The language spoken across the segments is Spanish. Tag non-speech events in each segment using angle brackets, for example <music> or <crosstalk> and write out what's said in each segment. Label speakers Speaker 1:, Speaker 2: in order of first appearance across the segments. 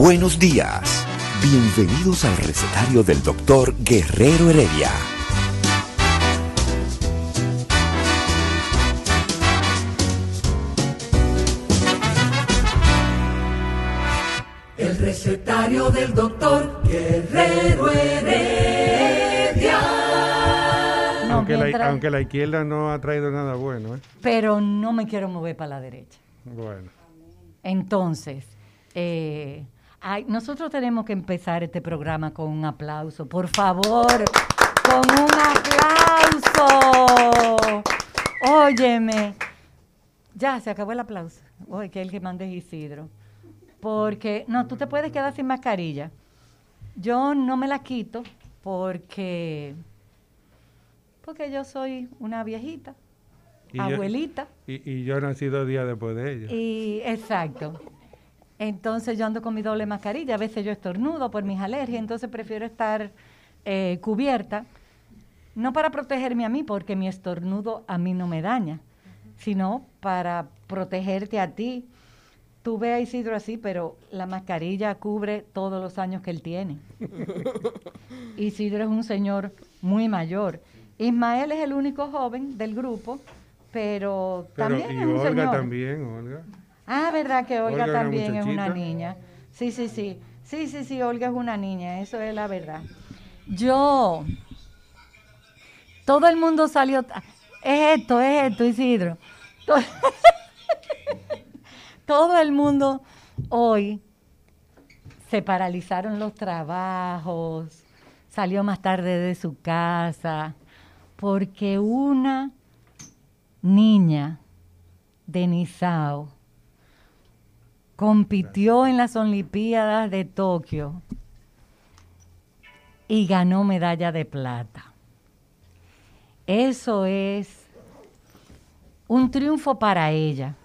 Speaker 1: Buenos días. Bienvenidos al recetario del doctor Guerrero Heredia.
Speaker 2: El recetario del doctor Guerrero Heredia.
Speaker 3: No,
Speaker 4: aunque,
Speaker 3: mientras-
Speaker 4: la, aunque la izquierda no ha traído nada bueno, ¿eh?
Speaker 3: Pero no me quiero mover para la derecha.
Speaker 4: Bueno.
Speaker 3: Entonces, eh, ay, nosotros tenemos que empezar este programa con un aplauso. Por favor, con un aplauso. Óyeme. Ya, se acabó el aplauso. Oye, que el que mande es Isidro. Porque, no, tú te puedes quedar sin mascarilla. Yo no me la quito porque, porque yo soy una viejita,
Speaker 4: Y yo-
Speaker 3: abuelita.
Speaker 4: Y, y yo nací dos días después de ella.
Speaker 3: Y exacto. Entonces yo ando con mi doble mascarilla, a veces yo estornudo por mis alergias, entonces prefiero estar eh, cubierta, no para protegerme a mí, porque mi estornudo a mí no me daña, sino para protegerte a ti. Tú ves a Isidro así, pero la mascarilla cubre todos los años que él tiene. <laughs> Isidro es un señor muy mayor. Ismael es el único joven del grupo, pero,
Speaker 4: Pero,
Speaker 3: también
Speaker 4: y
Speaker 3: es un
Speaker 4: Olga
Speaker 3: señor.
Speaker 4: también, Olga.
Speaker 3: Ah, verdad que Olga, también es una niña. Sí, sí, sí. Sí, sí, sí, Olga es una niña, eso es la verdad. Yo, todo el mundo salió, es esto, es esto, Isidro. To- <laughs> Todo el mundo hoy se paralizaron los trabajos, salió más tarde de su casa, porque una niña de Nizao compitió en las Olimpiadas de Tokio y ganó medalla de plata. Eso es un triunfo para ella,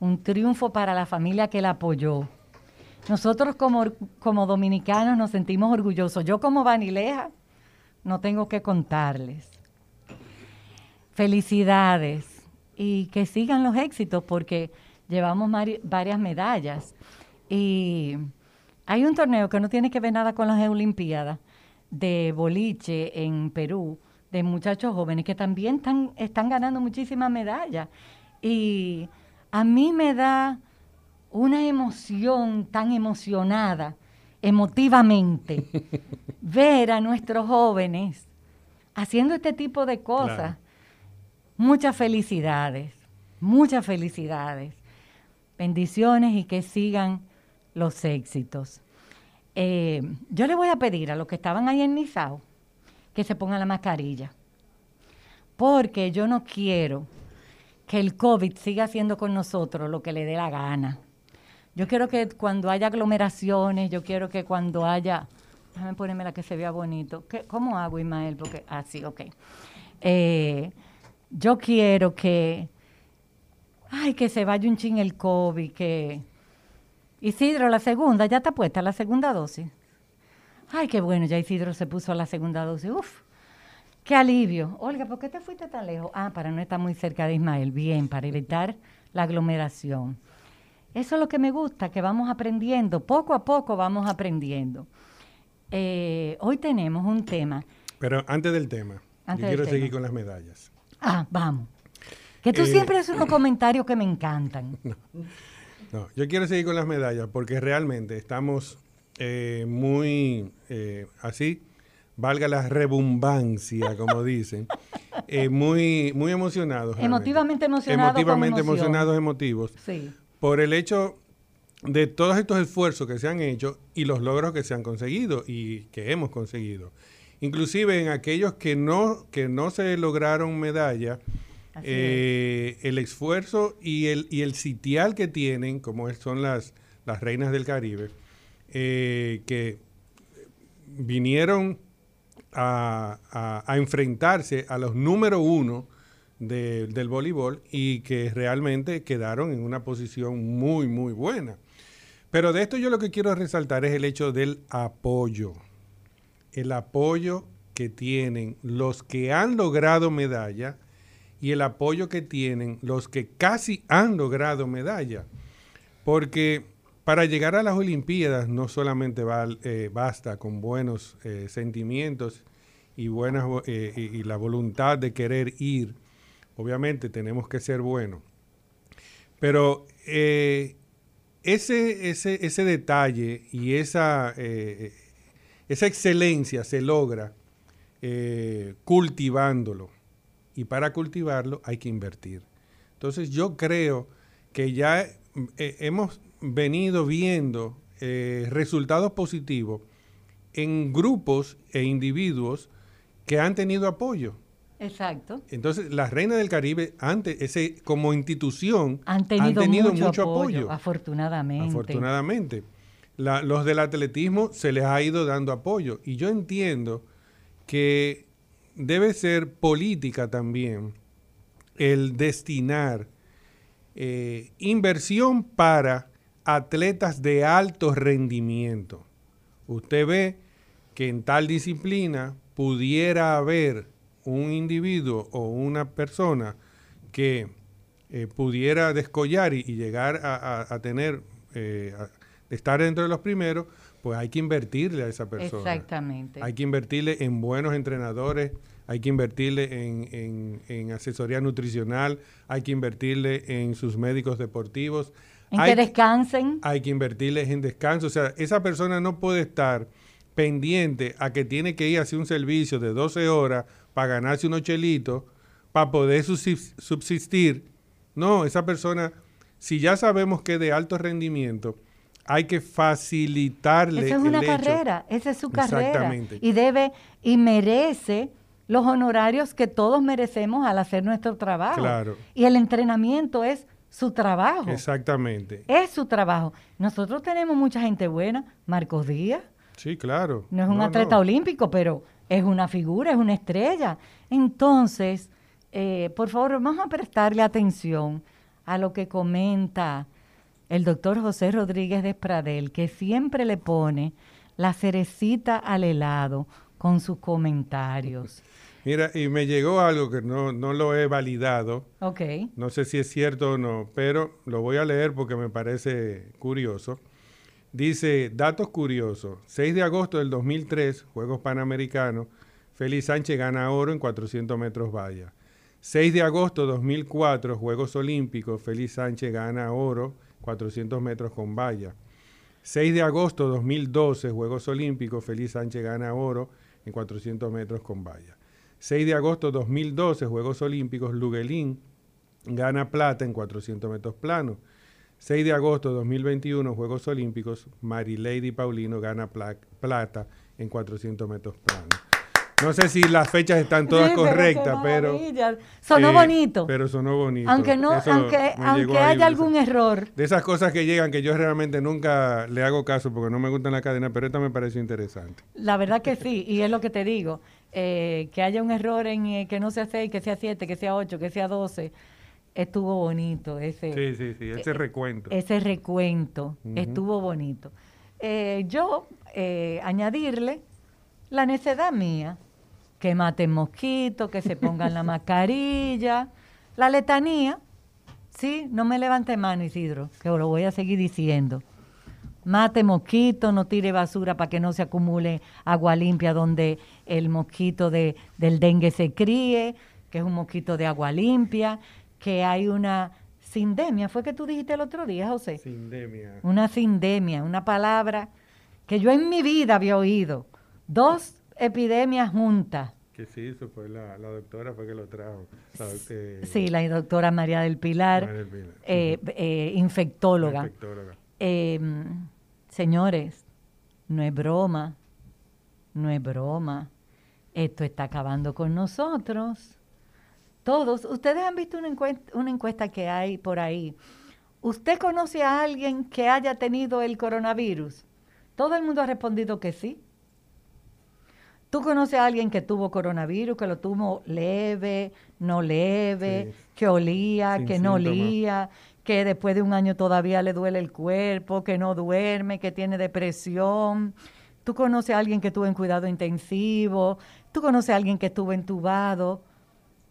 Speaker 3: un triunfo para la familia que la apoyó. Nosotros como, como dominicanos nos sentimos orgullosos. Yo como vanileja no tengo que contarles. Felicidades y que sigan los éxitos porque llevamos varias medallas. Y hay un torneo que no tiene que ver nada con las Olimpiadas de boliche en Perú, de muchachos jóvenes que también están, están ganando muchísimas medallas. Y a mí me da una emoción tan emocionada, emotivamente, <laughs> ver a nuestros jóvenes haciendo este tipo de cosas.
Speaker 4: Claro.
Speaker 3: Muchas felicidades, muchas felicidades. Bendiciones y que sigan los éxitos. Eh, yo le voy a pedir a los que estaban ahí en Nizao que se pongan la mascarilla, porque yo no quiero que el COVID siga haciendo con nosotros lo que le dé la gana. Yo quiero que cuando haya aglomeraciones, yo quiero que cuando haya... Déjame ponerme la que se vea bonito. ¿Qué, ¿Cómo hago, Ismael? Porque, ah, sí, ok. Eh, yo quiero que... Ay, que se vaya un chin el COVID, que... Isidro, la segunda, ya está puesta, la segunda dosis. Ay, qué bueno, ya Isidro se puso la segunda dosis. Uf, qué alivio. Olga, ¿por qué te fuiste tan lejos? Ah, para no estar muy cerca de Ismael. Bien, para evitar la aglomeración. Eso es lo que me gusta, que vamos aprendiendo, poco a poco vamos aprendiendo. Eh, hoy tenemos un tema.
Speaker 4: Pero antes del tema,
Speaker 3: Antes
Speaker 4: yo
Speaker 3: del
Speaker 4: quiero
Speaker 3: tema.
Speaker 4: seguir con las medallas.
Speaker 3: Ah, vamos. Que tú
Speaker 4: Eh,
Speaker 3: siempre haces unos comentarios que me encantan. <laughs>
Speaker 4: No, yo quiero seguir con las medallas porque realmente estamos eh, muy eh, así, valga la rebumbancia, como dicen, eh, muy, muy emocionados.
Speaker 3: Emotivamente emocionados
Speaker 4: Emotivamente emocionados, emotivos.
Speaker 3: Sí.
Speaker 4: por el hecho de todos estos esfuerzos que se han hecho y los logros que se han conseguido y que hemos conseguido. inclusive en aquellos que no, que no se lograron medalla, Eh, el esfuerzo y el, y el sitial que tienen, como son las, las reinas del Caribe, eh, que vinieron a, a- enfrentarse a los número uno de- del voleibol y que realmente quedaron en una posición muy, muy buena. Pero de esto yo lo que quiero resaltar es el hecho del apoyo. El apoyo que tienen los que han logrado medalla y el apoyo que tienen los que casi han logrado medalla. Porque para llegar a las Olimpiadas no solamente eh, basta con buenos eh, sentimientos y, buenas, eh, y, y la voluntad de querer ir. Obviamente tenemos que ser buenos. Pero ese, ese, ese detalle y esa, esa excelencia se logra cultivándolo. Y para cultivarlo hay que invertir. Entonces yo creo que ya eh, hemos venido viendo eh, resultados positivos en grupos e individuos que han tenido apoyo.
Speaker 3: Exacto.
Speaker 4: Entonces, las Reinas del Caribe, antes, ese, como institución,
Speaker 3: Han tenido, mucho, apoyo, afortunadamente.
Speaker 4: Afortunadamente. La- los del atletismo se les ha ido dando apoyo. Y yo entiendo que debe ser política también el destinar eh, inversión para atletas de alto rendimiento. Usted ve que en tal disciplina pudiera haber un individuo o una persona que eh, pudiera descollar y, llegar a tener, eh, a- estar dentro de los primeros, pues hay que invertirle a esa persona.
Speaker 3: Exactamente.
Speaker 4: Hay que invertirle en buenos entrenadores, hay que invertirle en, en- en asesoría nutricional, hay que invertirle en sus médicos deportivos.
Speaker 3: en
Speaker 4: hay
Speaker 3: que descansen.
Speaker 4: hay que invertirles en descanso. O sea, esa persona no puede estar pendiente a que tiene que ir a hacer un servicio de 12 horas para ganarse unos chelitos, para poder subsis- subsistir. No, esa persona, si ya sabemos que es de alto rendimiento, hay que facilitarle
Speaker 3: Esa es
Speaker 4: el
Speaker 3: una
Speaker 4: hecho.
Speaker 3: carrera, esa es su carrera.
Speaker 4: Exactamente.
Speaker 3: Y debe y merece los honorarios que todos merecemos al hacer nuestro trabajo.
Speaker 4: Claro.
Speaker 3: Y el entrenamiento es su trabajo.
Speaker 4: Exactamente.
Speaker 3: Es su trabajo. Nosotros tenemos mucha gente buena. Marcos Díaz
Speaker 4: Sí, claro.
Speaker 3: no es un
Speaker 4: No,
Speaker 3: atleta
Speaker 4: no.
Speaker 3: olímpico, pero es una figura, es una estrella. Entonces, eh, por favor, vamos a prestarle atención a lo que comenta el doctor José Rodríguez de Pradel, que siempre le pone la cerecita al helado con sus comentarios. <laughs>
Speaker 4: Mira, y me llegó algo que no, no lo he validado.
Speaker 3: Ok.
Speaker 4: No sé si es cierto o no, pero lo voy a leer porque me parece curioso. Dice, datos curiosos. 6 de agosto del 2003, Juegos Panamericanos, Félix Sánchez gana oro en 400 metros valla. 6 de agosto 2004, Juegos Olímpicos, Félix Sánchez gana oro, 400 metros con valla. 6 de agosto 2012, Juegos Olímpicos, Félix Sánchez gana oro en 400 metros con valla. 6 de agosto 2012, Juegos Olímpicos, Luguelín gana plata en 400 metros planos. 6 de agosto 2021, Juegos Olímpicos, Marilady Paulino gana pla- plata en 400 metros planos. No sé si las fechas están todas
Speaker 3: Sí,
Speaker 4: correctas, pero...
Speaker 3: Sonó
Speaker 4: eh,
Speaker 3: bonito.
Speaker 4: Pero sonó bonito.
Speaker 3: aunque no,
Speaker 4: Eso
Speaker 3: aunque, aunque haya algún error.
Speaker 4: De esas cosas que llegan que yo realmente nunca le hago caso porque no me gustan la cadena, pero esta me pareció interesante.
Speaker 3: La verdad que sí, y es lo que te digo, eh, que haya un error en eh, que no sea 6, que sea 7, que sea 8, que sea 12, estuvo bonito ese,
Speaker 4: Sí, sí, sí, ese recuento.
Speaker 3: ese recuento, estuvo bonito. Eh, yo, eh, añadirle la necedad mía, que maten mosquitos, que se pongan la <laughs> mascarilla, la letanía, sí, no me levante mano Isidro, que lo voy a seguir diciendo. Mate mosquito, no tire basura para que no se acumule agua limpia donde el mosquito de, del dengue se críe, que es un mosquito de agua limpia, que hay una sindemia, fue que tú dijiste el otro día, José.
Speaker 4: Sindemia.
Speaker 3: Una sindemia, una palabra que yo en mi vida había oído. Dos epidemias juntas.
Speaker 4: Que sí, fue la, la doctora fue que lo trajo. La eh,
Speaker 3: Sí, la doctora María del Pilar,
Speaker 4: María del Pilar,
Speaker 3: eh, eh, infectóloga.
Speaker 4: infectóloga.
Speaker 3: Eh, señores, no es broma, no es broma. Esto está acabando con nosotros. Todos, ustedes han visto una encuesta, una encuesta que hay por ahí. ¿Usted conoce a alguien que haya tenido el coronavirus? Todo el mundo ha respondido que sí. ¿Tú conoces a alguien que tuvo coronavirus, que lo tuvo leve, no leve,
Speaker 4: Sí.
Speaker 3: que olía,
Speaker 4: Sin
Speaker 3: que no olía, que después de un año todavía le duele el cuerpo, que no duerme, que tiene depresión? ¿Tú conoces a alguien que estuvo en cuidado intensivo? ¿Tú conoces a alguien que estuvo entubado?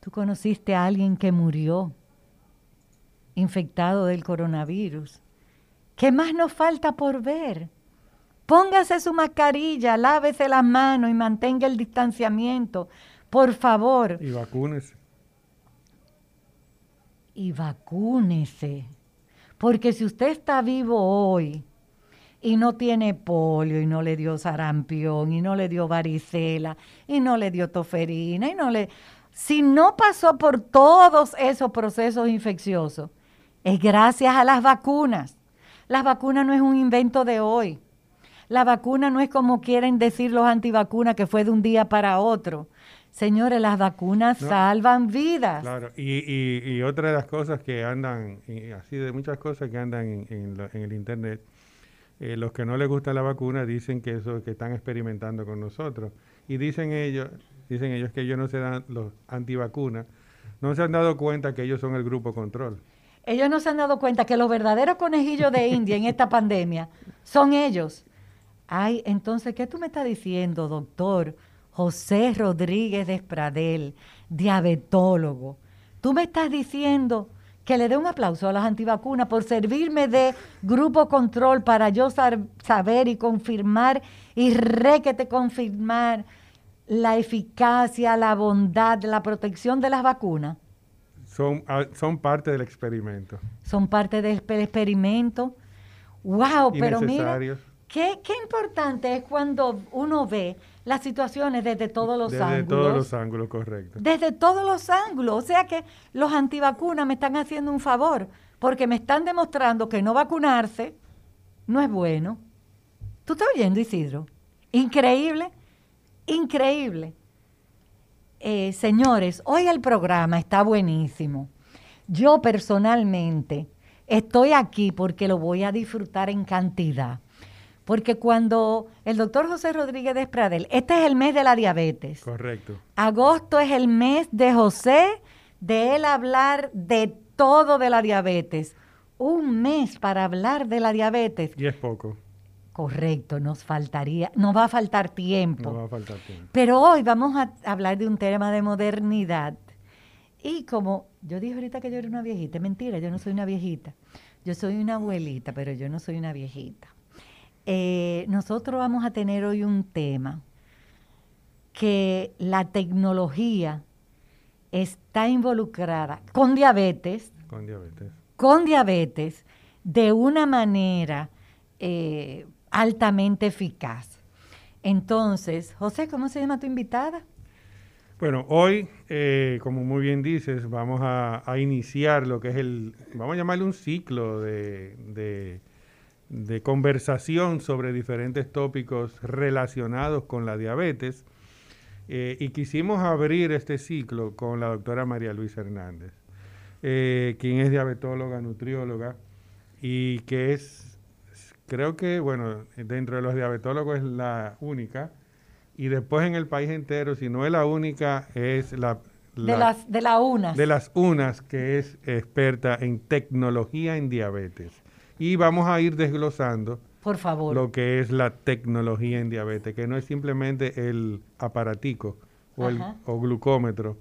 Speaker 3: ¿Tú conociste a alguien que murió infectado del coronavirus? ¿Qué más nos falta por ver? Póngase su mascarilla, lávese las manos y mantenga el distanciamiento, por favor.
Speaker 4: Y vacúnese.
Speaker 3: Y vacúnese. Porque si usted está vivo hoy y no tiene polio y no le dio sarampión y no le dio varicela y no le dio toferina y no le... Si no pasó por todos esos procesos infecciosos, es gracias a las vacunas. Las vacunas no es un invento de hoy. La vacuna no es como quieren decir los antivacunas, que fue de un día para otro. Señores, las vacunas
Speaker 4: No.
Speaker 3: salvan vidas.
Speaker 4: Claro, y, y, y otra de las cosas que andan, y así de muchas cosas que andan en, en lo- en el Internet, eh, los que no les gusta la vacuna dicen que eso que están experimentando con nosotros. Y dicen ellos, dicen ellos que ellos no se dan, los antivacunas, no se han dado cuenta que ellos son el grupo control.
Speaker 3: Ellos no se han dado cuenta que los verdaderos conejillos de India en esta pandemia son ellos. Ay, entonces, ¿qué tú me estás diciendo, doctor José Rodríguez Despradel, diabetólogo? Tú me estás diciendo que le dé un aplauso a las antivacunas por servirme de grupo control para yo saber y confirmar y requete confirmar la eficacia, la bondad, la protección de las vacunas
Speaker 4: Son, ah, son parte del experimento.
Speaker 3: son parte del exper- experimento. ¡Wow! Pero mira. Qué, qué importante es cuando uno ve las situaciones desde todos los
Speaker 4: Desde
Speaker 3: ángulos.
Speaker 4: todos los ángulos, correcto.
Speaker 3: Desde todos los ángulos. O sea que los antivacunas me están haciendo un favor, porque me están demostrando que no vacunarse no es bueno. ¿Tú estás oyendo, Isidro? Increíble, increíble. Eh, señores, hoy el programa está buenísimo. Yo personalmente estoy aquí porque lo voy a disfrutar en cantidad. Porque cuando el doctor José Rodríguez Despradel, este es el mes de la diabetes.
Speaker 4: Correcto.
Speaker 3: Agosto es el mes de José, de él hablar de todo de la diabetes. Un mes para hablar de la diabetes.
Speaker 4: Y es poco.
Speaker 3: Correcto, nos faltaría, nos va a faltar tiempo.
Speaker 4: No va a faltar tiempo.
Speaker 3: Pero hoy vamos a hablar de un tema de modernidad. Y como yo dije ahorita que yo era una viejita, mentira, yo no soy una viejita. Yo soy una abuelita, pero yo no soy una viejita. Eh, nosotros vamos a tener hoy un tema que la tecnología está involucrada con diabetes,
Speaker 4: Con diabetes.
Speaker 3: con diabetes de una manera eh, altamente eficaz. Entonces, José, ¿cómo se llama tu invitada?
Speaker 4: Bueno, hoy, eh, como muy bien dices, vamos a, a iniciar lo que es el, vamos a llamarle un ciclo de, de- de conversación sobre diferentes tópicos relacionados con la diabetes. Eh, y quisimos abrir este ciclo con la doctora María Luisa Hernández, eh, quien es diabetóloga, nutrióloga y que es, creo que, bueno, dentro de los diabetólogos es la única. Y después en el país entero, si no es la única, es la,
Speaker 3: de,
Speaker 4: la-
Speaker 3: las, de la UNAS.
Speaker 4: de las unas que es experta en tecnología en diabetes. Y vamos a ir desglosando
Speaker 3: Por favor.
Speaker 4: lo que es la tecnología en diabetes, que no es simplemente el aparatico o el o glucómetro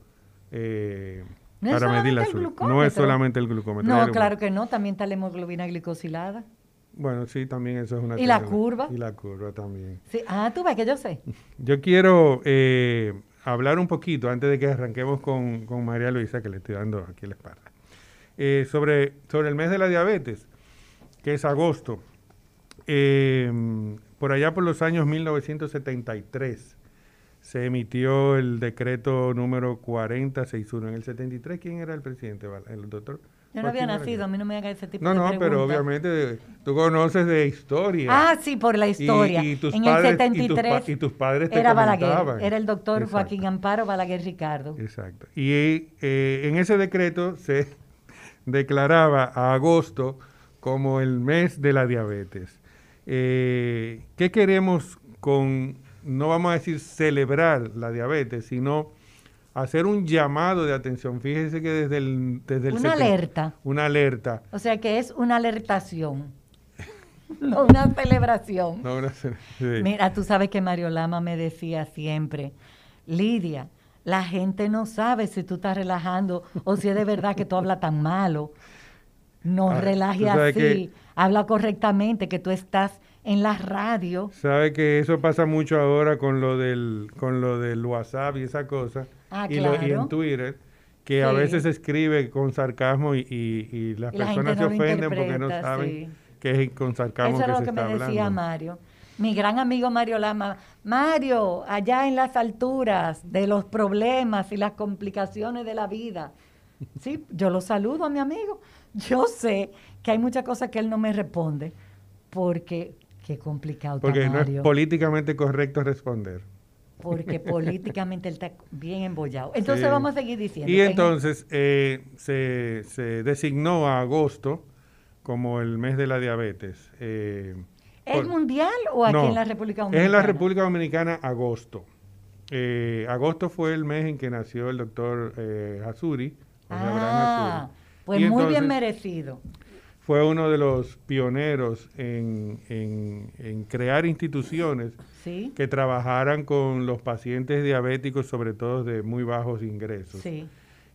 Speaker 4: eh,
Speaker 3: No
Speaker 4: para medir la azúcar. No es solamente el glucómetro.
Speaker 3: no, claro que no, también está la hemoglobina glicosilada.
Speaker 4: Bueno, sí, también eso es una
Speaker 3: ¿Y la curva?
Speaker 4: Y la curva también.
Speaker 3: Sí. Ah, tú ves que yo sé. <laughs>
Speaker 4: Yo quiero eh, hablar un poquito, antes de que arranquemos con, con María Luisa, que le estoy dando aquí la espalda, eh, sobre, sobre el mes de la diabetes, que es agosto. Eh, por allá por los años 1973 se emitió el decreto número 4061. En el 73, ¿quién era el presidente? El doctor
Speaker 3: Yo no había nacido, a mí no me haga ese tipo
Speaker 4: No,
Speaker 3: de
Speaker 4: no,
Speaker 3: preguntas.
Speaker 4: pero obviamente tú conoces de historia.
Speaker 3: Ah, sí, por la historia.
Speaker 4: Y, y tus
Speaker 3: en
Speaker 4: padres,
Speaker 3: el 73
Speaker 4: y tus, y tus padres te
Speaker 3: era Balaguer, era el doctor
Speaker 4: Exacto,
Speaker 3: Joaquín Amparo Balaguer Ricardo.
Speaker 4: Exacto. Y eh, en ese decreto se <laughs> declaraba a agosto como el mes de la diabetes. Eh, ¿Qué queremos con, no vamos a decir celebrar la diabetes, sino hacer un llamado de atención? Fíjese que desde el... Desde el
Speaker 3: Una alerta.
Speaker 4: Una alerta.
Speaker 3: O sea que es una alertación, <laughs> no una celebración.
Speaker 4: No, una sí.
Speaker 3: Mira, tú sabes que Mario Lama me decía siempre, Lidia, la gente no sabe si tú estás relajando o si es de verdad que tú hablas tan malo. No
Speaker 4: Ah, sabes
Speaker 3: así, habla correctamente, que tú estás en la radio.
Speaker 4: Sabe que eso pasa mucho ahora con lo del, con lo del WhatsApp y esa cosa.
Speaker 3: Ah,
Speaker 4: y, lo- y
Speaker 3: claro.
Speaker 4: en Twitter, que a veces se escribe con sarcasmo y, y- y las
Speaker 3: la
Speaker 4: personas se
Speaker 3: no
Speaker 4: ofenden porque no saben
Speaker 3: sí.
Speaker 4: que es con sarcasmo
Speaker 3: Eso
Speaker 4: que
Speaker 3: es
Speaker 4: se
Speaker 3: lo que me decía
Speaker 4: hablando.
Speaker 3: Mario. Mi gran amigo Mario Lama. Mario, allá en las alturas de los problemas y las complicaciones de la vida. Sí, yo lo saludo a mi amigo. Yo sé que hay muchas cosas que él no me responde porque qué complicado
Speaker 4: Porque no es políticamente correcto responder.
Speaker 3: porque <laughs> políticamente él está bien embollado. Entonces
Speaker 4: Sí.
Speaker 3: vamos a seguir diciendo.
Speaker 4: Y
Speaker 3: En-
Speaker 4: entonces eh, se, se designó a agosto como el mes de la diabetes. eh,
Speaker 3: ¿Es
Speaker 4: por-
Speaker 3: mundial o aquí
Speaker 4: No,
Speaker 3: en la República
Speaker 4: Es
Speaker 3: Dominicana?
Speaker 4: en la República Dominicana agosto. Eh, agosto fue el mes en que nació el doctor eh, Abraham
Speaker 3: Ah. Pues
Speaker 4: Y
Speaker 3: muy bien merecido.
Speaker 4: Fue uno de los pioneros en, en- en crear instituciones
Speaker 3: Sí,
Speaker 4: que trabajaran con los pacientes diabéticos, sobre todo de muy bajos ingresos.
Speaker 3: sí.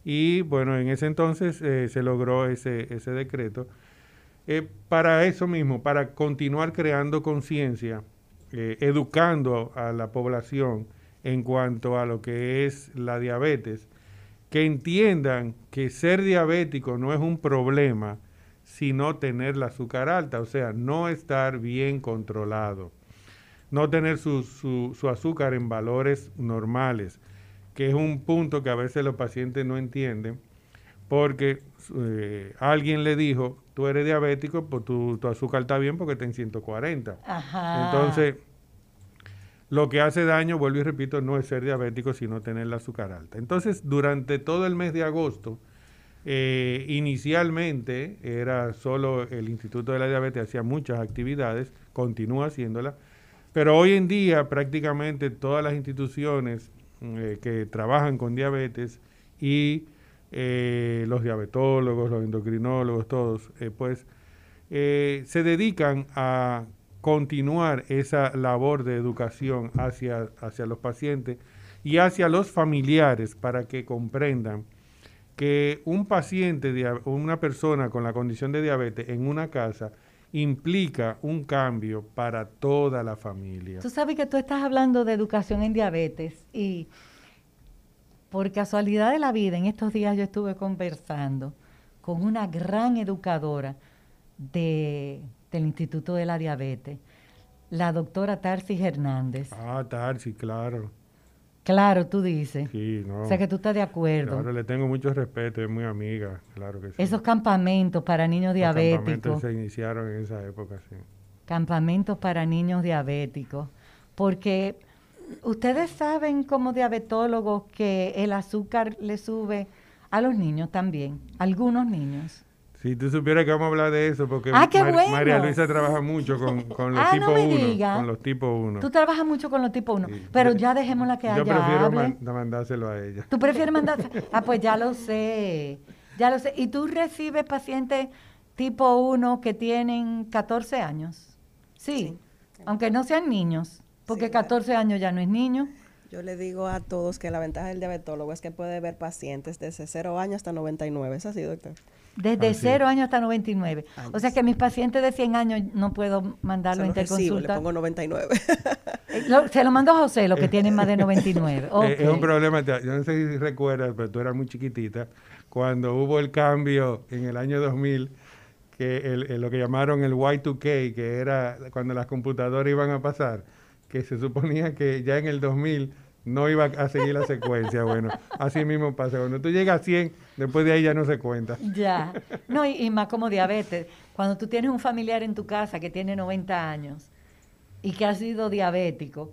Speaker 4: Y bueno, en ese entonces eh, se logró ese, ese decreto. Eh, para eso mismo, para continuar creando conciencia, eh, educando a la población en cuanto a lo que es la diabetes, que entiendan que ser diabético no es un problema, sino tener la azúcar alta, o sea, no estar bien controlado, no tener su, su- su azúcar en valores normales, que es un punto que a veces los pacientes no entienden, porque eh, alguien le dijo, tú eres diabético, pues tu, tu azúcar está bien porque está en 140.
Speaker 3: Ajá.
Speaker 4: Entonces, lo que hace daño, vuelvo y repito, no es ser diabético, sino tener la azúcar alta. Entonces, durante todo el mes de agosto, eh, inicialmente era solo el Instituto de la Diabetes, hacía muchas actividades, continúa haciéndolas, pero hoy en día prácticamente todas las instituciones eh, que trabajan con diabetes y eh, los diabetólogos, los endocrinólogos, todos, pues se dedican a continuar esa labor de educación hacia, hacia los pacientes y hacia los familiares para que comprendan que un paciente, una persona con la condición de diabetes en una casa implica un cambio para toda la familia.
Speaker 3: Tú sabes que tú estás hablando de educación en diabetes y por casualidad de la vida, en estos días yo estuve conversando con una gran educadora de, del Instituto de la Diabetes, la doctora Tarsis Hernández.
Speaker 4: Ah, Tarsi, claro.
Speaker 3: Claro, tú dices.
Speaker 4: Sí, no.
Speaker 3: O sea que tú estás de acuerdo.
Speaker 4: Claro, le tengo mucho respeto, es muy amiga, claro que sí.
Speaker 3: Esos campamentos para niños
Speaker 4: Los campamentos
Speaker 3: diabéticos.
Speaker 4: se iniciaron en esa época, sí.
Speaker 3: campamentos para niños diabéticos, porque ustedes saben como diabetólogos que el azúcar le sube a los niños también, algunos niños.
Speaker 4: Si tú supieras que vamos a hablar de eso, porque
Speaker 3: Ah, qué
Speaker 4: Mar-
Speaker 3: bueno.
Speaker 4: María Luisa trabaja mucho con, con los
Speaker 3: Ah, me
Speaker 4: 1.
Speaker 3: diga.
Speaker 4: Con los tipos 1.
Speaker 3: Tú trabajas mucho con los tipo 1,
Speaker 4: Sí.
Speaker 3: pero ya dejémosla que
Speaker 4: Yo
Speaker 3: haya
Speaker 4: prefiero
Speaker 3: hable.
Speaker 4: mandárselo a ella.
Speaker 3: ¿Tú prefieres mandar? Ah, pues ya lo sé, ya lo sé. ¿Y tú recibes pacientes tipo 1 que tienen 14 años? Sí, aunque no sean niños, porque
Speaker 5: Sí, claro.
Speaker 3: 14 años ya no es niño.
Speaker 5: Yo le digo a todos que la ventaja del diabetólogo es que puede ver pacientes desde 0 años hasta 99. ¿Es así, doctor?
Speaker 3: Desde
Speaker 4: Así
Speaker 3: 0 años hasta 99. O
Speaker 5: Años.
Speaker 3: sea que mis pacientes de 100 años no puedo mandarlo a
Speaker 5: recibo, le
Speaker 3: interconsulta.
Speaker 5: pongo 99.
Speaker 3: Eh, lo- se lo mando a José, los que tienen más de <laughs> 99.
Speaker 4: Eh, Es un problema, yo no sé si recuerdas, pero tú eras muy chiquitita, cuando hubo el cambio en el año 2000, que el- el- lo que llamaron el Y2K, que era cuando las computadoras iban a pasar, que se suponía que ya en el 2000 no iba a seguir la secuencia. Bueno, así mismo pasa. Cuando tú llegas a 100, después de ahí ya no se cuenta.
Speaker 3: Ya. No, y, más como diabetes. Cuando tú tienes un familiar en tu casa que tiene 90 años y que ha sido diabético,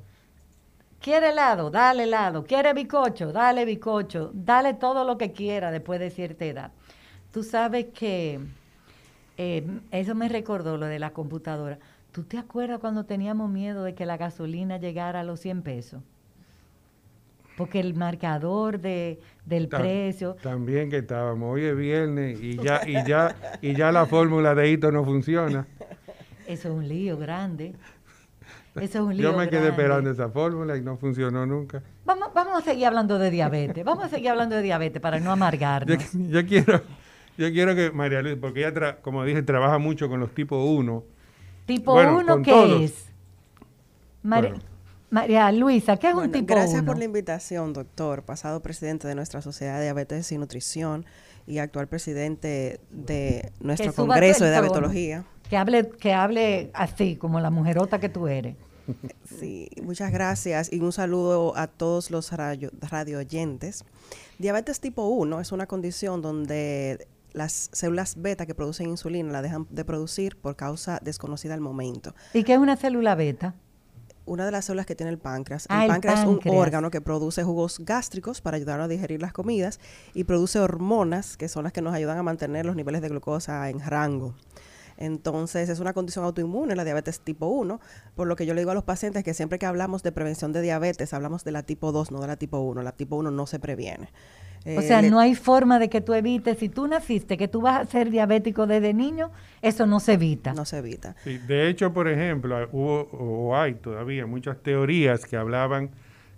Speaker 3: quiere helado, dale helado, quiere bicocho, dale bicocho, dale todo lo que quiera después de cierta edad. Tú sabes que eh, eso me recordó lo de la computadora. ¿Tú te acuerdas cuando teníamos miedo de que la gasolina llegara a los 100 pesos? Porque el marcador de, del precio,
Speaker 4: También que estábamos. Hoy es viernes y ya, <laughs> y ya, y ya la fórmula de hito no funciona.
Speaker 3: eso es un lío grande. <laughs> Eso es un lío
Speaker 4: Yo me quedé
Speaker 3: grande.
Speaker 4: esperando esa fórmula y no funcionó nunca.
Speaker 3: Vamos, vamos a seguir hablando de diabetes. Vamos a seguir hablando de diabetes para no amargarnos.
Speaker 4: yo quiero, yo quiero que María Luisa, porque ella, tra- como dije, trabaja mucho con los tipo 1.
Speaker 3: Tipo
Speaker 4: Bueno,
Speaker 3: 1,
Speaker 4: con
Speaker 3: ¿qué
Speaker 4: todos.
Speaker 3: es?
Speaker 4: Bueno.
Speaker 3: María Luisa, ¿qué es un tipo
Speaker 5: gracias
Speaker 3: 1?
Speaker 5: por la invitación, doctor, pasado presidente de nuestra Sociedad de Diabetes y Nutrición y actual presidente de nuestro Congreso de. Diabetología.
Speaker 3: Que hable, que hable así, como la mujerota que tú eres. <laughs>
Speaker 5: Sí, muchas gracias y un saludo a todos los radio, radio oyentes. Diabetes tipo 1 es una condición donde las células beta que producen insulina la dejan de producir por causa desconocida al momento.
Speaker 3: ¿Y qué es una célula beta?
Speaker 5: Una de las células que tiene el páncreas.
Speaker 3: Ah,
Speaker 5: el
Speaker 3: el
Speaker 5: páncreas es un órgano que produce jugos gástricos para ayudarnos a digerir las comidas y produce hormonas que son las que nos ayudan a mantener los niveles de glucosa en rango. Entonces, es una condición autoinmune, la diabetes tipo 1, por lo que yo le digo a los pacientes que siempre que hablamos de prevención de diabetes, hablamos de la tipo 2, no de la tipo 1. La tipo 1 no se previene.
Speaker 3: O
Speaker 5: Eh,
Speaker 3: sea,
Speaker 5: le-
Speaker 3: no hay forma de que tú evites. Si tú naciste, que tú vas a ser diabético desde niño, eso no se evita.
Speaker 5: no se evita.
Speaker 4: Sí, de hecho, por ejemplo, hubo o hay todavía muchas teorías que hablaban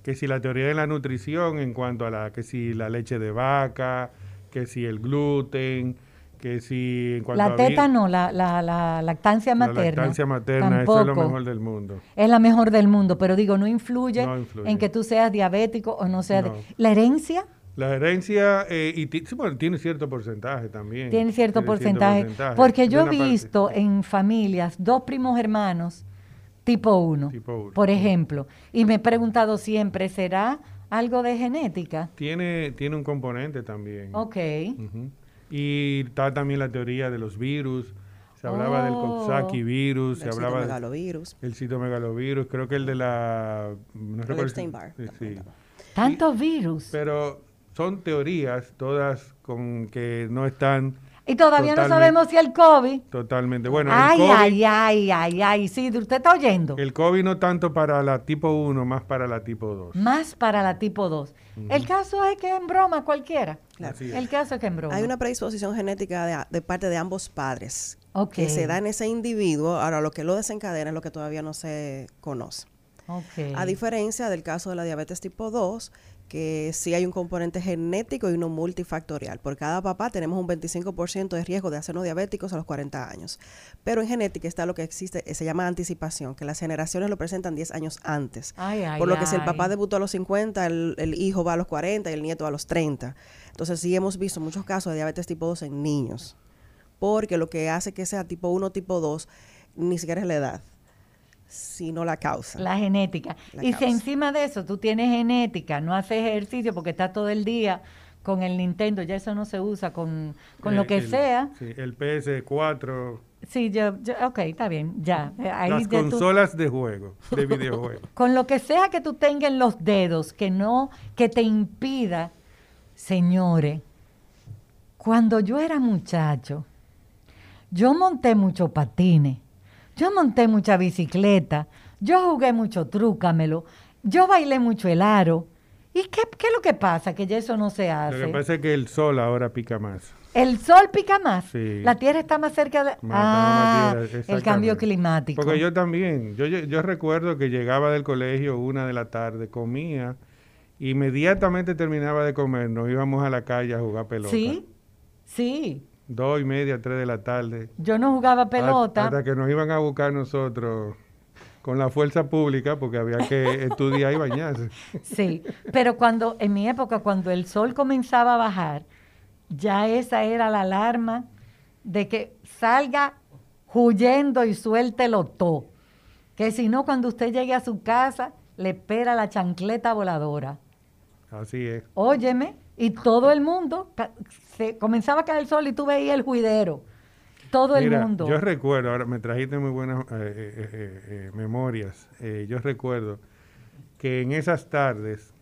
Speaker 4: que si la teoría de la nutrición en cuanto a la que si la leche de vaca, que si el gluten, que si en cuanto
Speaker 3: La teta no, la, la, la lactancia
Speaker 4: la
Speaker 3: materna.
Speaker 4: lactancia materna, eso es lo
Speaker 3: tampoco.
Speaker 4: mejor del mundo.
Speaker 3: Es la mejor del mundo, pero digo, no influye,
Speaker 4: No influye.
Speaker 3: en que tú seas diabético o no seas...
Speaker 4: No.
Speaker 3: ¿La herencia?
Speaker 4: La herencia, eh, y ti- sí, bueno, tiene cierto porcentaje también.
Speaker 3: Tiene cierto porcentaje. Porque yo he
Speaker 4: parte.
Speaker 3: visto en familias dos primos hermanos tipo 1,
Speaker 4: Tipo uno,
Speaker 3: por ejemplo, y me he preguntado siempre, ¿será algo de genética?
Speaker 4: Tiene, tiene un componente también.
Speaker 3: Ok.
Speaker 4: Y está también la teoría de los virus. Se hablaba del
Speaker 3: Oh.
Speaker 4: Coxsackie virus, se hablaba del
Speaker 5: citomegalovirus.
Speaker 4: el citomegalovirus, creo que el de la... No recuerdo
Speaker 5: Epstein-Barr
Speaker 4: sí.
Speaker 3: Tantos virus.
Speaker 4: Pero son teorías todas con que no están
Speaker 3: y todavía no sabemos si el COVID...
Speaker 4: totalmente... Bueno,
Speaker 3: ay,
Speaker 4: el COVID,
Speaker 3: ay, ay, ay, ay, sí, usted está oyendo.
Speaker 4: el COVID no tanto para la tipo 1, más para la tipo 2.
Speaker 3: Más para la tipo 2. El caso es que en broma cualquiera.
Speaker 5: Claro.
Speaker 3: El caso es que en broma.
Speaker 5: Hay una predisposición genética de, de parte de ambos padres
Speaker 3: Ok.
Speaker 5: que se da en ese individuo. Ahora, lo que lo desencadena es lo que todavía no se conoce.
Speaker 3: Ok.
Speaker 5: A diferencia del caso de la diabetes tipo 2, que sí hay un componente genético y uno multifactorial. Por cada papá tenemos un 25% de riesgo de hacernos diabéticos a los 40 años. Pero en genética está lo que existe, se llama anticipación, que las generaciones lo presentan 10 años antes.
Speaker 3: Ay, ay,
Speaker 5: Por lo que si el papá debutó a los 50, el, el hijo va a los 40 y el nieto a los 30. Entonces sí hemos visto muchos casos de diabetes tipo 2 en niños. Porque lo que hace que sea tipo 1 o tipo 2 ni siquiera es la edad, sino la causa.
Speaker 3: La genética.
Speaker 5: La
Speaker 3: y si encima de eso tú tienes genética, no haces ejercicio porque estás todo el día con el Nintendo, ya eso no se usa con, con lo
Speaker 4: Eh,
Speaker 3: que
Speaker 4: el-
Speaker 3: sea.
Speaker 4: sí, el PS4,
Speaker 3: Sí, yo, yo- ok, está bien, ya. Eh, Ahí
Speaker 4: las
Speaker 3: ya tú-
Speaker 4: consolas de juego, de videojuegos. <laughs>
Speaker 3: con lo que sea que tú tengas en los dedos, que no, que te impida, señores, cuando yo era muchacho, yo monté muchos patines, yo monté mucha bicicleta, yo jugué mucho trúcamelo, yo bailé mucho el aro. ¿Y qué, qué es lo que pasa? Que ya eso no se
Speaker 4: Lo
Speaker 3: hace.
Speaker 4: que pasa es que el sol ahora pica más.
Speaker 3: El sol pica más.
Speaker 4: Sí.
Speaker 3: La tierra está más cerca de...
Speaker 4: Más-
Speaker 3: ah,
Speaker 4: más tierra,
Speaker 3: el cambio climático.
Speaker 4: Porque yo también, yo, yo, yo recuerdo que llegaba del colegio una de la tarde, comía, inmediatamente terminaba de comer, nos íbamos a la calle a jugar pelota.
Speaker 3: Sí, sí.
Speaker 4: Dos y media, tres de la tarde.
Speaker 3: Yo no jugaba
Speaker 4: Hasta-
Speaker 3: pelota.
Speaker 4: Hasta que nos iban a buscar nosotros con la fuerza pública porque había que <laughs> estudiar y bañarse.
Speaker 3: Sí, pero cuando, en mi época, cuando el sol comenzaba a bajar, ya esa era la alarma de que salga huyendo y suéltelo todo. Que si no, cuando usted llegue a su casa, le espera la chancleta voladora.
Speaker 4: Así es.
Speaker 3: Óyeme, y todo el mundo, se comenzaba a caer el sol y tú veías el juidero. Todo el mundo.
Speaker 4: Yo recuerdo, ahora me trajiste muy buenas eh, eh, eh, memorias. Yo recuerdo que en esas tardes,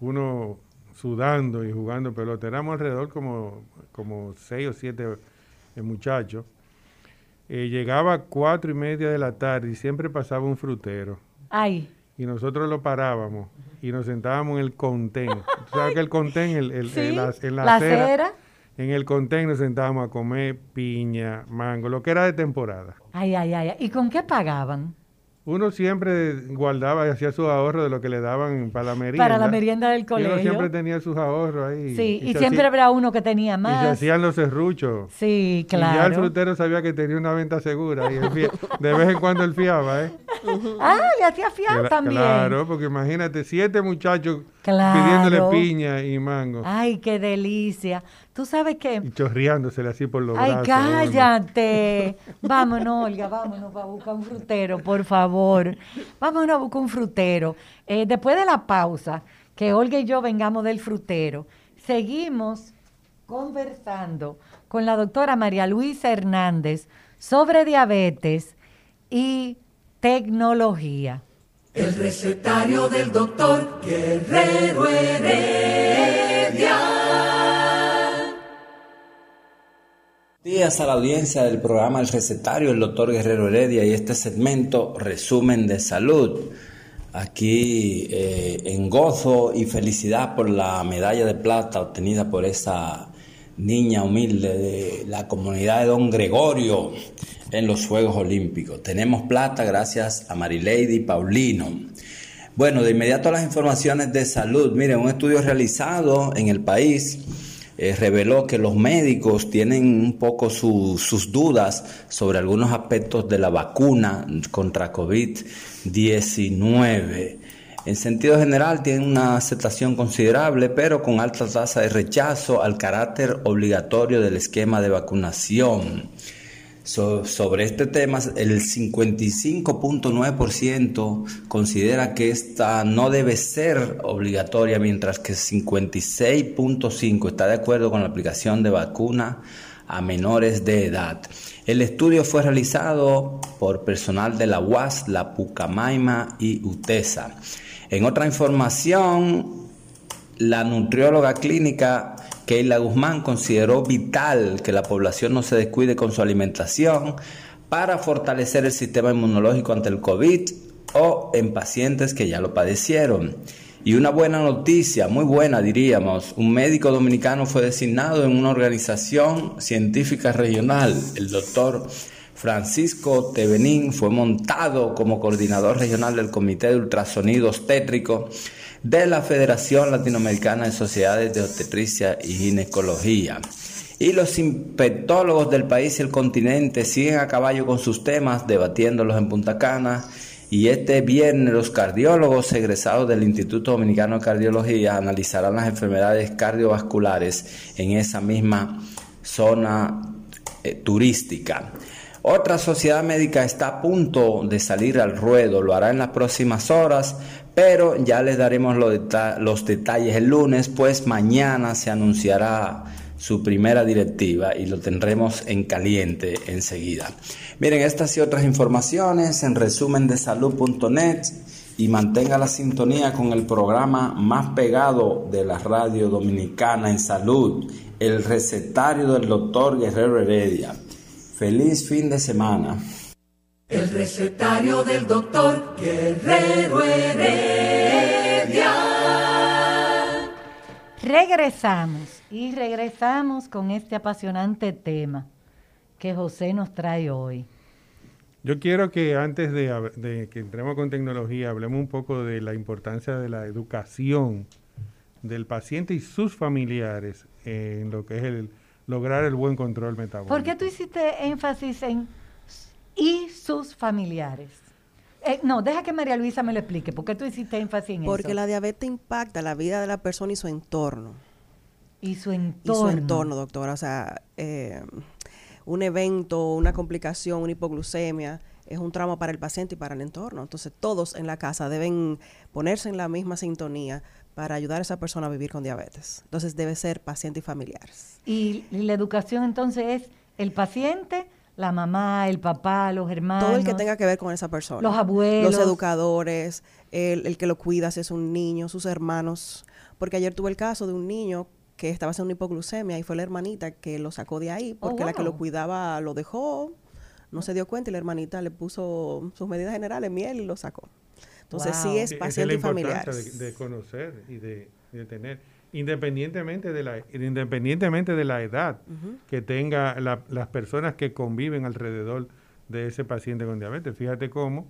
Speaker 4: uno sudando y jugando pelota, éramos alrededor como, como seis o siete muchachos. Llegaba a cuatro y media de la tarde y siempre pasaba un frutero.
Speaker 3: Ay,
Speaker 4: Y nosotros lo parábamos y nos sentábamos en el contén. ¿Tú sabes que el contén, el, el-
Speaker 3: sí,
Speaker 4: en la, en la
Speaker 3: la
Speaker 4: acera,
Speaker 3: acera.
Speaker 4: en el contén nos sentábamos a comer piña, mango, lo que era de temporada.
Speaker 3: Ay, ay, ay. ¿Y con qué pagaban?
Speaker 4: Uno siempre guardaba y hacía sus ahorros de lo que le daban para la merienda.
Speaker 3: Para la merienda del
Speaker 4: Y
Speaker 3: colegio.
Speaker 4: uno siempre tenía sus ahorros ahí.
Speaker 3: Sí, y, siempre
Speaker 4: hacía-
Speaker 3: habrá uno que tenía
Speaker 4: Y se
Speaker 3: más.
Speaker 4: hacían los serruchos.
Speaker 3: Sí,
Speaker 4: Y ya el
Speaker 3: claro.
Speaker 4: frutero sabía que tenía una venta segura. Y de vez en cuando él fiaba, ¿eh? <laughs>
Speaker 3: Ah, le hacía
Speaker 4: Cla-
Speaker 3: también.
Speaker 4: Claro, porque imagínate, siete muchachos
Speaker 3: Claro.
Speaker 4: pidiéndole piña y mango.
Speaker 3: Ay, qué delicia. Tú sabes que...
Speaker 4: Y chorreándosele así por los
Speaker 3: Ay,
Speaker 4: brazos.
Speaker 3: cállate. Vámonos, Olga, vámonos para buscar un frutero, por favor. Vámonos a buscar un frutero. Eh, después de la pausa, que Olga y yo vengamos del frutero, seguimos conversando con la doctora María Luisa Hernández sobre diabetes y tecnología.
Speaker 2: El recetario del doctor Guerrero Heredia.
Speaker 6: Días a la audiencia del programa El Recetario, el doctor Guerrero Heredia y este segmento Resumen de Salud. Aquí eh, en gozo y felicidad por la medalla de plata obtenida por esa niña humilde de la comunidad de Don Gregorio en los Juegos Olímpicos. Tenemos plata gracias a Marilady Paulino. Bueno, de inmediato las informaciones de salud. Miren, un estudio realizado en el país eh, reveló que los médicos tienen un poco su- sus dudas sobre algunos aspectos de la vacuna contra COVID-19. En sentido general, tienen una aceptación considerable, pero con alta tasa de rechazo al carácter obligatorio del esquema de vacunación. So- sobre este tema, el 55.9% considera que esta no debe ser obligatoria, mientras que el 56.5% está de acuerdo con la aplicación de vacuna a menores de edad. El estudio fue realizado por personal de la UAS, la Pucamaima y UTESA. En otra información, la nutrióloga clínica Keila Guzmán consideró vital que la población no se descuide con su alimentación para fortalecer el sistema inmunológico ante el COVID o en pacientes que ya lo padecieron. Y una buena noticia, muy buena diríamos, un médico dominicano fue designado en una organización científica regional, el doctor Francisco Tevenín fue montado como coordinador regional del Comité de Ultrasonidos Tétricos de la Federación Latinoamericana de Sociedades de Obstetricia y Ginecología. Y los infectólogos del país y el continente siguen a caballo con sus temas, debatiéndolos en Punta Cana. Y este viernes los cardiólogos egresados del Instituto Dominicano de Cardiología analizarán las enfermedades cardiovasculares en esa misma zona eh, turística. Otra sociedad médica está a punto de salir al ruedo, lo hará en las próximas horas, pero ya les daremos los, deta- los detalles el lunes, pues mañana se anunciará su primera directiva y lo tendremos en caliente enseguida. Miren, estas y otras informaciones en resumen de salud.net y mantenga la sintonía con el programa más pegado de la radio dominicana en salud, el recetario del doctor Guerrero Heredia. Feliz fin de semana.
Speaker 2: El recetario del doctor Guerrero Heredia.
Speaker 3: Regresamos y regresamos con este apasionante tema que José nos trae hoy.
Speaker 4: Yo quiero que antes de, de que entremos con tecnología, hablemos un poco de la importancia de la educación del paciente y sus familiares en lo que es el lograr el buen control metabólico.
Speaker 3: ¿Por qué tú hiciste énfasis en y sus familiares? Eh, no, deja que María Luisa me lo explique. ¿Por qué tú hiciste énfasis en
Speaker 5: Porque
Speaker 3: eso?
Speaker 5: la diabetes impacta la vida de la persona y su entorno.
Speaker 3: Y su
Speaker 5: Y
Speaker 3: entorno.
Speaker 5: su entorno, doctora. O sea, eh, un evento, una complicación, una hipoglucemia, es un trauma para el paciente y para el entorno. Entonces todos en la casa deben ponerse en la misma sintonía para ayudar a esa persona a vivir con diabetes. Entonces debe ser paciente y familiares.
Speaker 3: Y la educación entonces es el paciente, la mamá, el papá, los hermanos.
Speaker 5: Todo el que tenga que ver con esa persona.
Speaker 3: Los abuelos.
Speaker 5: Los educadores, el, el que lo cuida si es un niño, sus hermanos. Porque ayer tuve el caso de un niño que estaba haciendo una hipoglucemia y fue la hermanita que lo sacó de ahí
Speaker 3: Oh,
Speaker 5: porque la que lo cuidaba lo dejó, no se dio cuenta y la hermanita le puso sus medidas generales, miel y lo sacó. Entonces
Speaker 3: Wow.
Speaker 5: sí es
Speaker 4: esa es
Speaker 5: paciente
Speaker 4: la
Speaker 5: y
Speaker 4: importancia
Speaker 5: familiares.
Speaker 4: de, de conocer y de, de tener, independientemente de la, independientemente de la edad que tenga la- las personas que conviven alrededor de ese paciente con diabetes. Fíjate cómo,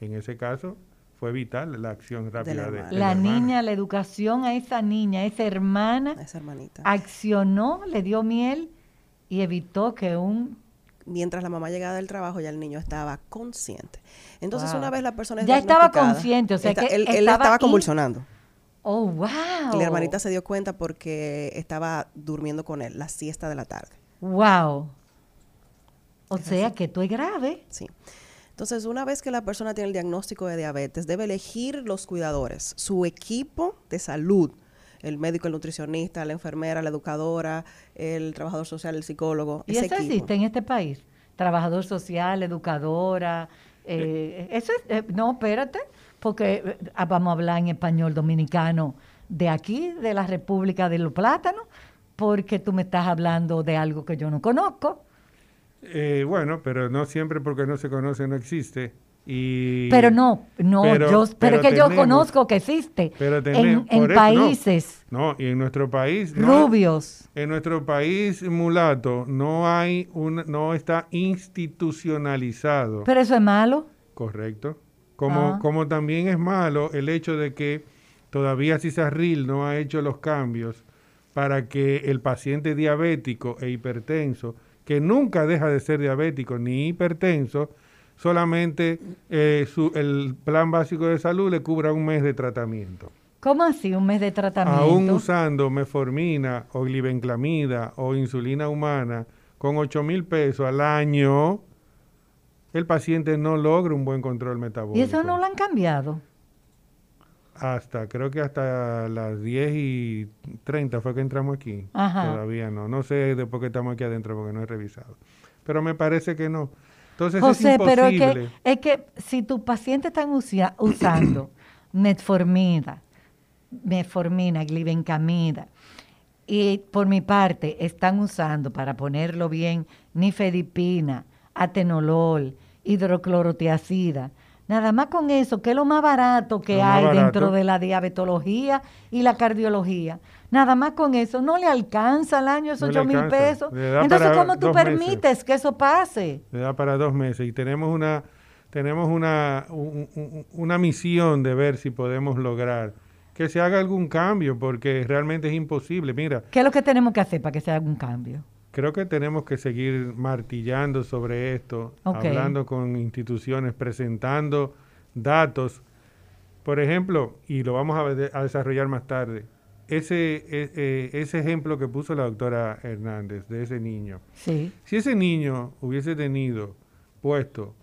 Speaker 4: en ese caso, fue vital la acción rápida de,
Speaker 3: La
Speaker 4: hermana.
Speaker 3: niña, la educación a esa niña, a esa hermana,
Speaker 5: a esa hermanita.
Speaker 3: accionó, le dio miel y evitó que un...
Speaker 5: Mientras la mamá llegaba del trabajo ya el niño estaba consciente. Entonces
Speaker 3: Wow.
Speaker 5: una vez la persona es
Speaker 3: Ya estaba consciente, o sea
Speaker 5: está-
Speaker 3: que
Speaker 5: él, él
Speaker 3: estaba
Speaker 5: convulsionando.
Speaker 3: ¡Oh, wow!
Speaker 5: Y la hermanita se dio cuenta porque estaba durmiendo con él la siesta de la tarde.
Speaker 3: ¡Wow! O sea que esto es grave.
Speaker 5: Sí. Entonces, una vez que la persona tiene el diagnóstico de diabetes, debe elegir los cuidadores, su equipo de salud, el médico, el nutricionista, la enfermera, la educadora, el trabajador social, el psicólogo.
Speaker 3: Y
Speaker 5: ese
Speaker 3: eso
Speaker 5: equipo.
Speaker 3: existe en este país. Trabajador social, educadora. eh, eso es, eh, no, espérate, porque ah, vamos a hablar en español dominicano de aquí, de la República de los Plátanos, porque tú me estás hablando de algo que yo no conozco.
Speaker 4: Eh, bueno, pero no siempre porque no se conoce no existe. Y,
Speaker 3: Pero no, no,
Speaker 4: pero-
Speaker 3: yo, pero, es que yo conozco que existe
Speaker 4: pero
Speaker 3: en,
Speaker 4: tenemos-
Speaker 3: en
Speaker 4: eso,
Speaker 3: países
Speaker 4: No, y en nuestro país... no-
Speaker 3: rubios.
Speaker 4: En nuestro país mulato no hay un, no está institucionalizado,
Speaker 3: Pero eso es malo.
Speaker 4: correcto. Como,
Speaker 3: Ah.
Speaker 4: como también es malo el hecho de que todavía Cisarril no ha hecho los cambios para que el paciente diabético e hipertenso, que nunca deja de ser diabético ni hipertenso, solamente eh, su- el plan básico de salud le cubra un mes de tratamiento.
Speaker 3: ¿Cómo así un mes de tratamiento?
Speaker 4: Aún usando meformina o glibenclamida o insulina humana con 8 mil pesos al año, el paciente no logra un buen control metabólico.
Speaker 3: y eso no lo han cambiado.
Speaker 4: Hasta, creo que hasta las 10 y 30 fue que entramos aquí.
Speaker 3: Ajá.
Speaker 4: Todavía no. No sé después que estamos aquí adentro porque no he revisado. Pero me parece que no. Entonces
Speaker 3: José,
Speaker 4: es
Speaker 3: pero es
Speaker 4: imposible.
Speaker 3: que, es que si tu paciente están usia- <coughs> usando metformina, metformina, glibencamida, y por mi parte están usando, para ponerlo bien, nifedipina, atenolol, hidroclorotiazida, nada más con eso, que es lo más barato que
Speaker 4: Lo
Speaker 3: hay
Speaker 4: barato.
Speaker 3: dentro de la diabetología y la cardiología. Nada más con eso, no le alcanza al año esos
Speaker 4: No le
Speaker 3: 8 mil pesos. Entonces, ¿cómo tú
Speaker 4: meses.
Speaker 3: permites que eso pase?
Speaker 4: Le da para dos meses y tenemos una tenemos una, un- un- una misión de ver si podemos lograr que se haga algún cambio porque realmente es imposible. Mira,
Speaker 3: ¿Qué es lo que tenemos que hacer para que se haga un cambio?
Speaker 4: Creo que tenemos que seguir martillando sobre esto, hablando con instituciones, presentando datos. Por ejemplo, y lo vamos a, de- a desarrollar más tarde, ese, e- eh, ese ejemplo que puso la doctora Hernández de ese niño.
Speaker 3: Sí.
Speaker 4: Si ese niño hubiese tenido puesto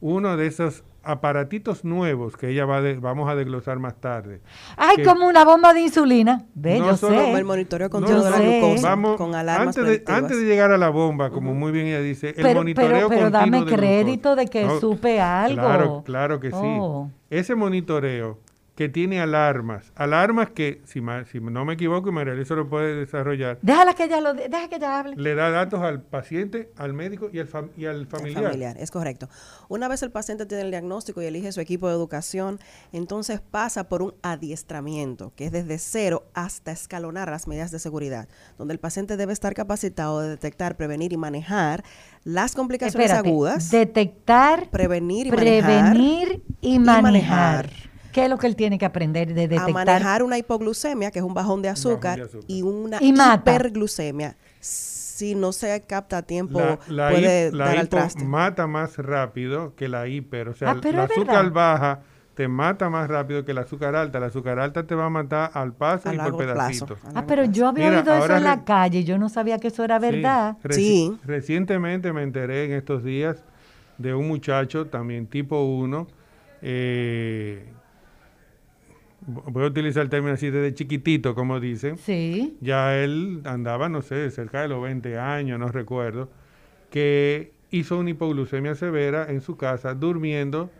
Speaker 4: uno de esos aparatitos nuevos que ella va a de- vamos a desglosar más tarde.
Speaker 3: Ay,
Speaker 4: que-
Speaker 3: como una bomba de insulina. Ve,
Speaker 4: No
Speaker 3: yo
Speaker 4: solo
Speaker 3: sé.
Speaker 5: el monitoreo
Speaker 4: No,
Speaker 5: continuo de la
Speaker 3: sé.
Speaker 5: glucosa
Speaker 4: Vamos,
Speaker 5: con alarmas
Speaker 4: antes, de,
Speaker 5: predictivas.
Speaker 4: antes de llegar a la bomba, como muy bien ella dice, el
Speaker 3: Pero,
Speaker 4: monitoreo
Speaker 3: pero, pero dame
Speaker 4: de
Speaker 3: crédito
Speaker 4: glucosa.
Speaker 3: de que
Speaker 4: No,
Speaker 3: supe algo.
Speaker 4: Claro, claro que sí.
Speaker 3: Oh.
Speaker 4: Ese monitoreo que tiene alarmas, alarmas que, si, ma- si no me equivoco, y María Elisa lo puede desarrollar,
Speaker 3: Déjala que ella lo, de- deja que ella hable.
Speaker 4: le da datos al paciente, al médico y al, fam- y al
Speaker 5: El
Speaker 4: familiar.
Speaker 5: familiar, es correcto. Una vez el paciente tiene el diagnóstico y elige su equipo de educación, entonces pasa por un adiestramiento, que es desde cero hasta escalonar las medidas de seguridad, donde el paciente debe estar capacitado de detectar, prevenir y manejar las complicaciones
Speaker 3: Espérate,
Speaker 5: agudas,
Speaker 3: detectar,
Speaker 5: prevenir y manejar,
Speaker 3: prevenir y
Speaker 5: y
Speaker 3: manejar.
Speaker 5: manejar.
Speaker 3: ¿Qué es lo que él tiene que aprender de
Speaker 5: a
Speaker 3: detectar?
Speaker 5: manejar una hipoglucemia, que es un bajón de azúcar,
Speaker 4: azúcar.
Speaker 5: y una
Speaker 3: Y
Speaker 5: hiperglucemia. Si no se capta a tiempo,
Speaker 4: La, la
Speaker 5: puede
Speaker 4: hip- la
Speaker 5: dar al traste.
Speaker 4: mata más rápido que la hiper. O sea,
Speaker 3: Ah, es
Speaker 4: azúcar
Speaker 3: verdad.
Speaker 4: baja te mata más rápido que la azúcar alta. La azúcar alta te va a matar al paso
Speaker 5: A
Speaker 4: y por
Speaker 5: plazo.
Speaker 4: pedacitos.
Speaker 5: a
Speaker 3: Ah, pero
Speaker 5: plazo.
Speaker 3: yo había
Speaker 4: Mira,
Speaker 3: oído eso en la calle y yo no sabía que eso era
Speaker 4: Sí,
Speaker 3: verdad.
Speaker 4: reci-
Speaker 5: Sí.
Speaker 4: Recientemente me enteré en estos días de un muchacho también tipo 1. Eh, voy a utilizar el término así desde chiquitito, como dicen.
Speaker 3: Sí.
Speaker 4: Ya él andaba, no sé, cerca de los 20 años, no recuerdo, que hizo una hipoglucemia severa en su casa, durmiendo,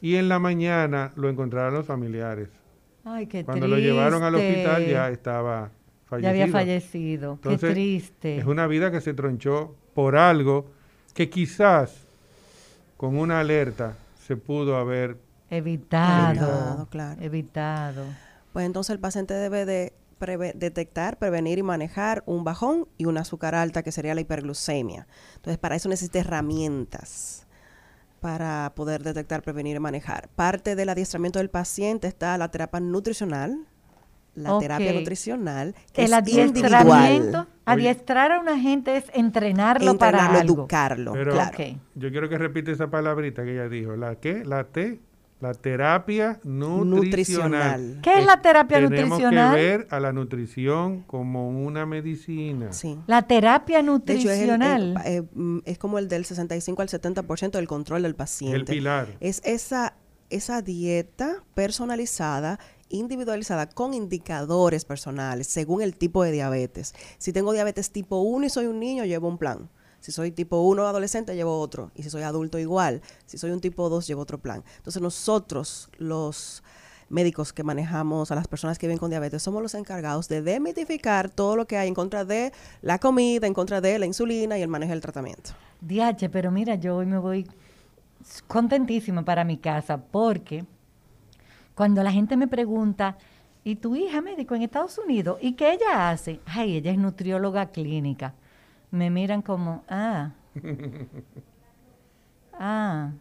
Speaker 4: y en la mañana lo encontraron los familiares.
Speaker 3: Ay, qué
Speaker 4: Cuando lo llevaron al hospital ya estaba fallecido.
Speaker 3: Ya había fallecido.
Speaker 4: Entonces,
Speaker 3: qué triste.
Speaker 4: Es una vida que se tronchó por algo que quizás con una alerta se pudo haber
Speaker 3: Evitado.
Speaker 5: Evitado, claro.
Speaker 3: Evitado.
Speaker 5: Pues entonces el paciente debe de preve- detectar, prevenir y manejar un bajón y una azúcar alta, que sería la hiperglucemia. Entonces, para eso necesita herramientas para poder detectar, prevenir y manejar. Parte del adiestramiento del paciente está la terapia nutricional, la terapia nutricional, que
Speaker 3: El
Speaker 5: es
Speaker 3: adiestramiento,
Speaker 5: individual.
Speaker 3: adiestrar a una gente es entrenarlo, para algo.
Speaker 5: educarlo,
Speaker 4: Pero
Speaker 5: claro.
Speaker 4: Yo quiero que repite esa palabrita que ella dijo. ¿La qué? ¿La T? La terapia nutricional.
Speaker 5: Nutricional.
Speaker 3: ¿Qué es la terapia
Speaker 4: Tenemos
Speaker 3: nutricional?
Speaker 4: que ver a la nutrición como una medicina.
Speaker 5: Sí.
Speaker 3: La terapia
Speaker 5: De hecho, es, el- el-
Speaker 3: nutricional.
Speaker 5: eh, mm, es como el del 65 al 70% del control del paciente.
Speaker 4: El pilar.
Speaker 5: Es esa, esa dieta personalizada, individualizada, con indicadores personales, según el tipo de diabetes. Si tengo diabetes tipo 1 y soy un niño, llevo un plan. Si soy tipo 1 adolescente, llevo otro. Y si soy adulto, igual. Si soy un tipo 2, llevo otro plan. Entonces nosotros, los médicos que manejamos a las personas que viven con diabetes, somos los encargados de demitificar todo lo que hay en contra de la comida, en contra de la insulina y el manejo del tratamiento.
Speaker 3: Diache, pero mira, yo hoy me voy contentísima para mi casa porque cuando la gente me pregunta, ¿y tu hija médico en Estados Unidos? ¿Y qué ella hace? Ay, ella es nutrióloga clínica. Me miran como, ah, <laughs> ah,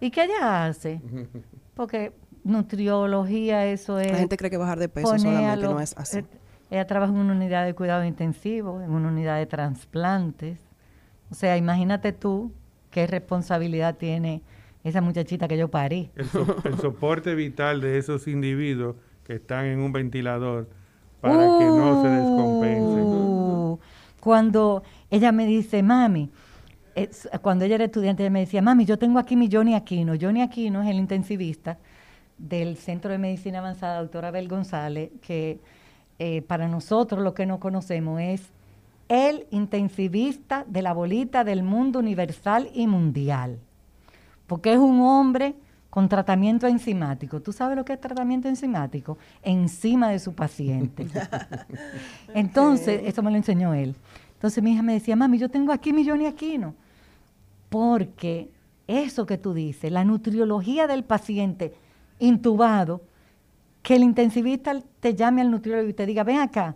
Speaker 3: ¿y qué ella hace? <laughs> Porque nutriología, eso es...
Speaker 5: La gente cree que bajar de peso solamente
Speaker 3: los-
Speaker 5: no es así.
Speaker 3: eh, Ella trabaja en una unidad de cuidado intensivo, en una unidad de trasplantes. O sea, imagínate tú qué responsabilidad tiene esa muchachita que yo parí.
Speaker 4: El, so- el soporte vital de esos individuos que están en un ventilador para que no se descompensen.
Speaker 3: Uh, Cuando ella me dice, mami, es- cuando ella era estudiante, ella me decía, mami, yo tengo aquí mi Johnny Aquino. Johnny Aquino es el intensivista del Centro de Medicina Avanzada, doctora Abel González, que eh, para nosotros lo que no conocemos es el intensivista de la bolita del mundo universal y mundial. Porque es un hombre con tratamiento enzimático. ¿Tú sabes lo que es tratamiento enzimático? Encima de su paciente. <laughs> Entonces, eso me lo enseñó él. Entonces mi hija me decía, mami, yo tengo aquí mi Johnny Aquino. Porque eso que tú dices, la nutriología del paciente intubado, que el intensivista te llame al nutriólogo y te diga, ven acá,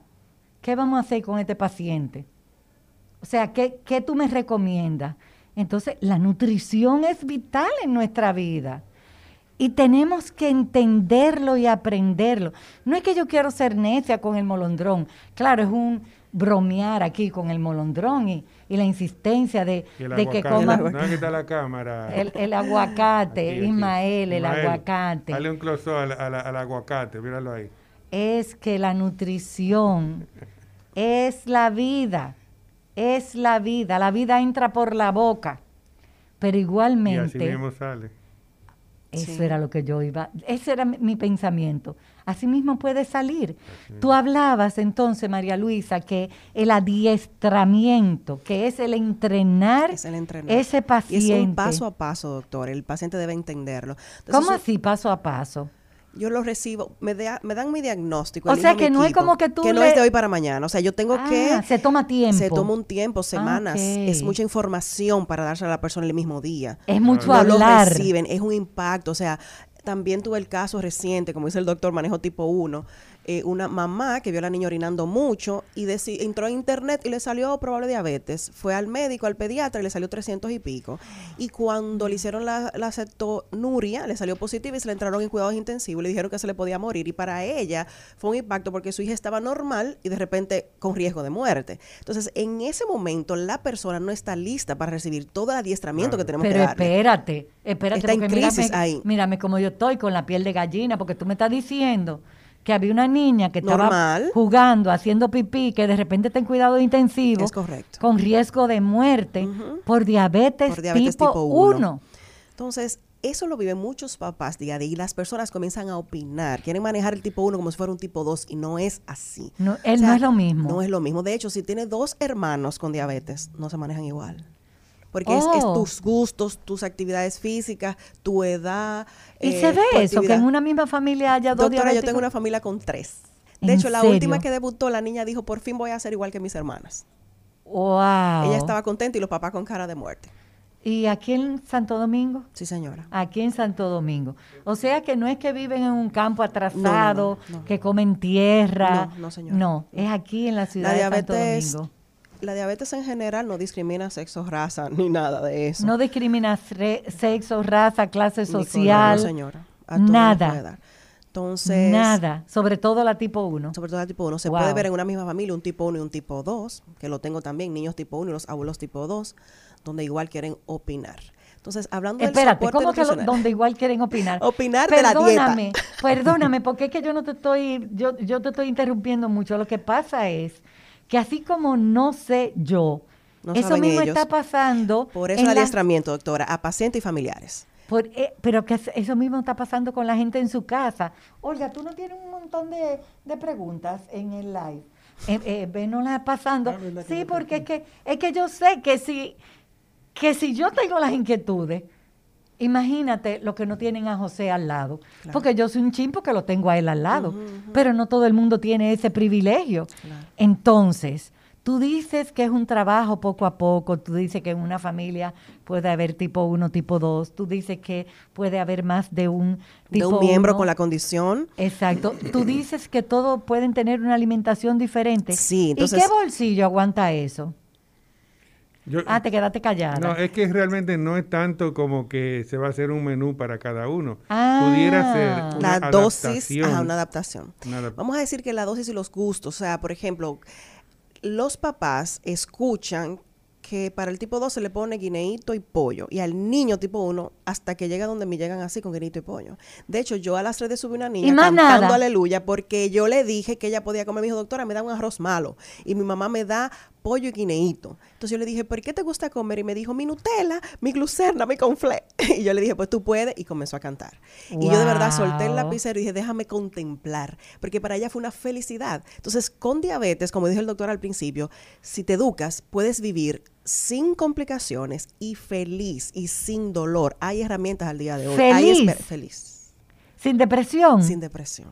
Speaker 3: ¿qué vamos a hacer con este paciente? O sea, ¿qué, qué tú me recomiendas? Entonces, la nutrición es vital en nuestra vida. Y tenemos que entenderlo y aprenderlo. No es que yo quiero ser necia con el molondrón. Claro, es un bromear aquí con el molondrón y, y la insistencia de,
Speaker 4: Y el
Speaker 3: de que coman
Speaker 4: No, aquí está la cámara.
Speaker 3: el, el aguacate,
Speaker 4: Aquí, aquí.
Speaker 3: Ismael, el
Speaker 4: Ismael,
Speaker 3: aguacate.
Speaker 4: Dale un close al, al- al aguacate, míralo ahí.
Speaker 3: es que la nutrición es la vida, es la vida, la vida entra por la boca, pero
Speaker 4: Y así
Speaker 3: igualmente,
Speaker 4: mismo sale.
Speaker 3: eso
Speaker 5: Sí.
Speaker 3: era lo que yo iba, ese era mi, mi pensamiento, así mismo puede salir. Tú hablabas entonces, María Luisa, que el adiestramiento, que es el entrenar
Speaker 5: Es el entrenar.
Speaker 3: ese
Speaker 5: Y
Speaker 3: paciente.
Speaker 5: es un paso a paso, doctor. El paciente debe entenderlo. Entonces,
Speaker 3: ¿Cómo
Speaker 5: eso-
Speaker 3: así, paso a paso?
Speaker 5: Yo lo recibo, me, da- me dan mi diagnóstico.
Speaker 3: O sea, que no es como que tú
Speaker 5: Que no es de hoy para mañana. O sea, yo tengo
Speaker 3: Ah,
Speaker 5: que...
Speaker 3: se toma tiempo.
Speaker 5: Se toma un tiempo, semanas.
Speaker 3: ok.
Speaker 5: Es mucha información para dársela a la persona el mismo día.
Speaker 3: Es mucho
Speaker 5: no lo
Speaker 3: hablar.
Speaker 5: reciben, es un impacto. O sea, también tuve el caso reciente, como dice el doctor, manejo tipo 1, eh, una mamá que vio a la niña orinando mucho y deci- entró a internet y le salió probable diabetes. Fue al médico, al pediatra y le salió 300 y pico. Y cuando le hicieron la, la cetonuria, le salió positiva y se le entraron en cuidados intensivos y le dijeron que se le podía morir. Y para ella fue un impacto porque su hija estaba normal y de repente con riesgo de muerte. Entonces, en ese momento, la persona no está lista para recibir todo el adiestramiento que tenemos
Speaker 3: Pero
Speaker 5: que darle.
Speaker 3: espérate, espérate.
Speaker 5: Está en
Speaker 3: porque
Speaker 5: crisis
Speaker 3: mírame,
Speaker 5: ahí.
Speaker 3: mírame como yo estoy con la piel de gallina, porque tú me estás diciendo que había una niña que estaba
Speaker 5: Normal.
Speaker 3: jugando, haciendo pipí, que de repente está en cuidado intensivo,
Speaker 5: Es correcto.
Speaker 3: con riesgo de muerte por diabetes,
Speaker 5: Por diabetes
Speaker 3: tipo,
Speaker 5: tipo
Speaker 3: 1.
Speaker 5: uno. Entonces, eso lo viven muchos papás día a día y las personas comienzan a opinar, quieren manejar el tipo 1 como si fuera un tipo 2 y no es así.
Speaker 3: No, él no es lo mismo.
Speaker 5: No es lo mismo. De hecho, si tiene dos hermanos con diabetes, no se manejan igual. Porque es, es
Speaker 3: Oh.
Speaker 5: tus gustos, tus actividades físicas, tu edad.
Speaker 3: Y
Speaker 5: eh,
Speaker 3: se ve eso, que en una misma familia haya dos
Speaker 5: Doctora, yo tengo una familia con tres. De
Speaker 3: ¿En
Speaker 5: hecho, la
Speaker 3: serio?
Speaker 5: última que debutó, la niña dijo, por fin voy a ser igual que mis hermanas.
Speaker 3: Wow.
Speaker 5: Ella estaba contenta y los papás con cara de muerte.
Speaker 3: ¿Y aquí en Santo Domingo?
Speaker 5: Sí, señora.
Speaker 3: Aquí en Santo Domingo. O sea que no es que viven en un campo atrasado,
Speaker 5: no, no.
Speaker 3: que comen tierra.
Speaker 5: No, no, señora.
Speaker 3: No, es aquí en la ciudad
Speaker 5: La
Speaker 3: de Santo Domingo.
Speaker 5: La diabetes en general no discrimina sexo, raza, <laughs> ni nada de eso.
Speaker 3: No discrimina sexo, raza, clase social.
Speaker 5: no, señora. A
Speaker 3: nada.
Speaker 5: Entonces,
Speaker 3: Nada. Sobre todo la tipo 1.
Speaker 5: sobre todo el tipo 1. Se
Speaker 3: Wow.
Speaker 5: puede ver en una misma familia un tipo 1 y un tipo 2, que lo tengo también, niños tipo 1 y los abuelos tipo 2, donde igual quieren opinar. Entonces, hablando del
Speaker 3: Espérate, ¿cómo que lo- donde igual quieren opinar? <laughs>
Speaker 5: Opinar de la
Speaker 3: perdóname,
Speaker 5: dieta.
Speaker 3: Perdóname, <laughs> porque es que yo no te estoy, yo, yo te estoy interrumpiendo mucho. Lo que pasa es que así como no sé yo,
Speaker 5: No
Speaker 3: eso mismo
Speaker 5: ellos.
Speaker 3: está pasando.
Speaker 5: Por eso el
Speaker 3: la-
Speaker 5: adiestramiento, doctora, a pacientes y familiares.
Speaker 3: por- eh, pero que es- eso mismo está pasando con la gente en su casa. Olga, tú no tienes un montón de, de preguntas en el live. Eh, eh, venoslas pasando. sí, porque es que, es que yo sé que si, que si yo tengo las inquietudes, imagínate lo que no tienen a José al lado. Porque yo soy un chimpo que lo tengo a él al lado. Pero no todo el mundo tiene ese privilegio. Entonces, tú dices que es un trabajo poco a poco, tú dices que en una familia puede haber tipo 1, tipo 2, tú dices que puede haber más de un
Speaker 5: De
Speaker 3: tipo
Speaker 5: un miembro
Speaker 3: uno.
Speaker 5: con la condición.
Speaker 3: Exacto. Tú dices que todos pueden tener una alimentación diferente.
Speaker 5: Sí, entonces-
Speaker 3: ¿Y qué bolsillo aguanta eso?
Speaker 4: Yo-
Speaker 3: Ah, te quedaste callada.
Speaker 4: no, es que realmente no es tanto como que se va a hacer un menú para cada uno.
Speaker 3: Ah.
Speaker 4: Pudiera ser una
Speaker 5: la dosis,
Speaker 4: adaptación.
Speaker 5: ajá, una adaptación.
Speaker 4: Una adap-
Speaker 5: Vamos a decir que la dosis y los gustos, o sea, por ejemplo, los papás escuchan que para el tipo 2 se le pone guineíto y pollo, y al niño tipo 1, hasta que llega donde me llegan así con guineíto y pollo. De hecho, yo a las redes subí una niña cantando
Speaker 3: nada.
Speaker 5: aleluya porque yo le dije que ella podía comer. Me dijo, doctora, me da un arroz malo, y mi mamá me da pollo y guineíto. Entonces yo le dije, ¿por qué te gusta comer? Y me dijo, mi Nutella, mi glucerna, mi conflé. <laughs> Y yo le dije, pues tú puedes, y comenzó a cantar. Y yo de verdad solté el lapicero y dije, déjame contemplar, porque para ella fue una felicidad. Entonces, con diabetes, como dijo el doctor al principio, si te educas, puedes vivir sin complicaciones y feliz y sin dolor. Hay herramientas al día de hoy. Hay
Speaker 3: Feliz.
Speaker 5: esper- feliz.
Speaker 3: Sin depresión.
Speaker 5: Sin depresión.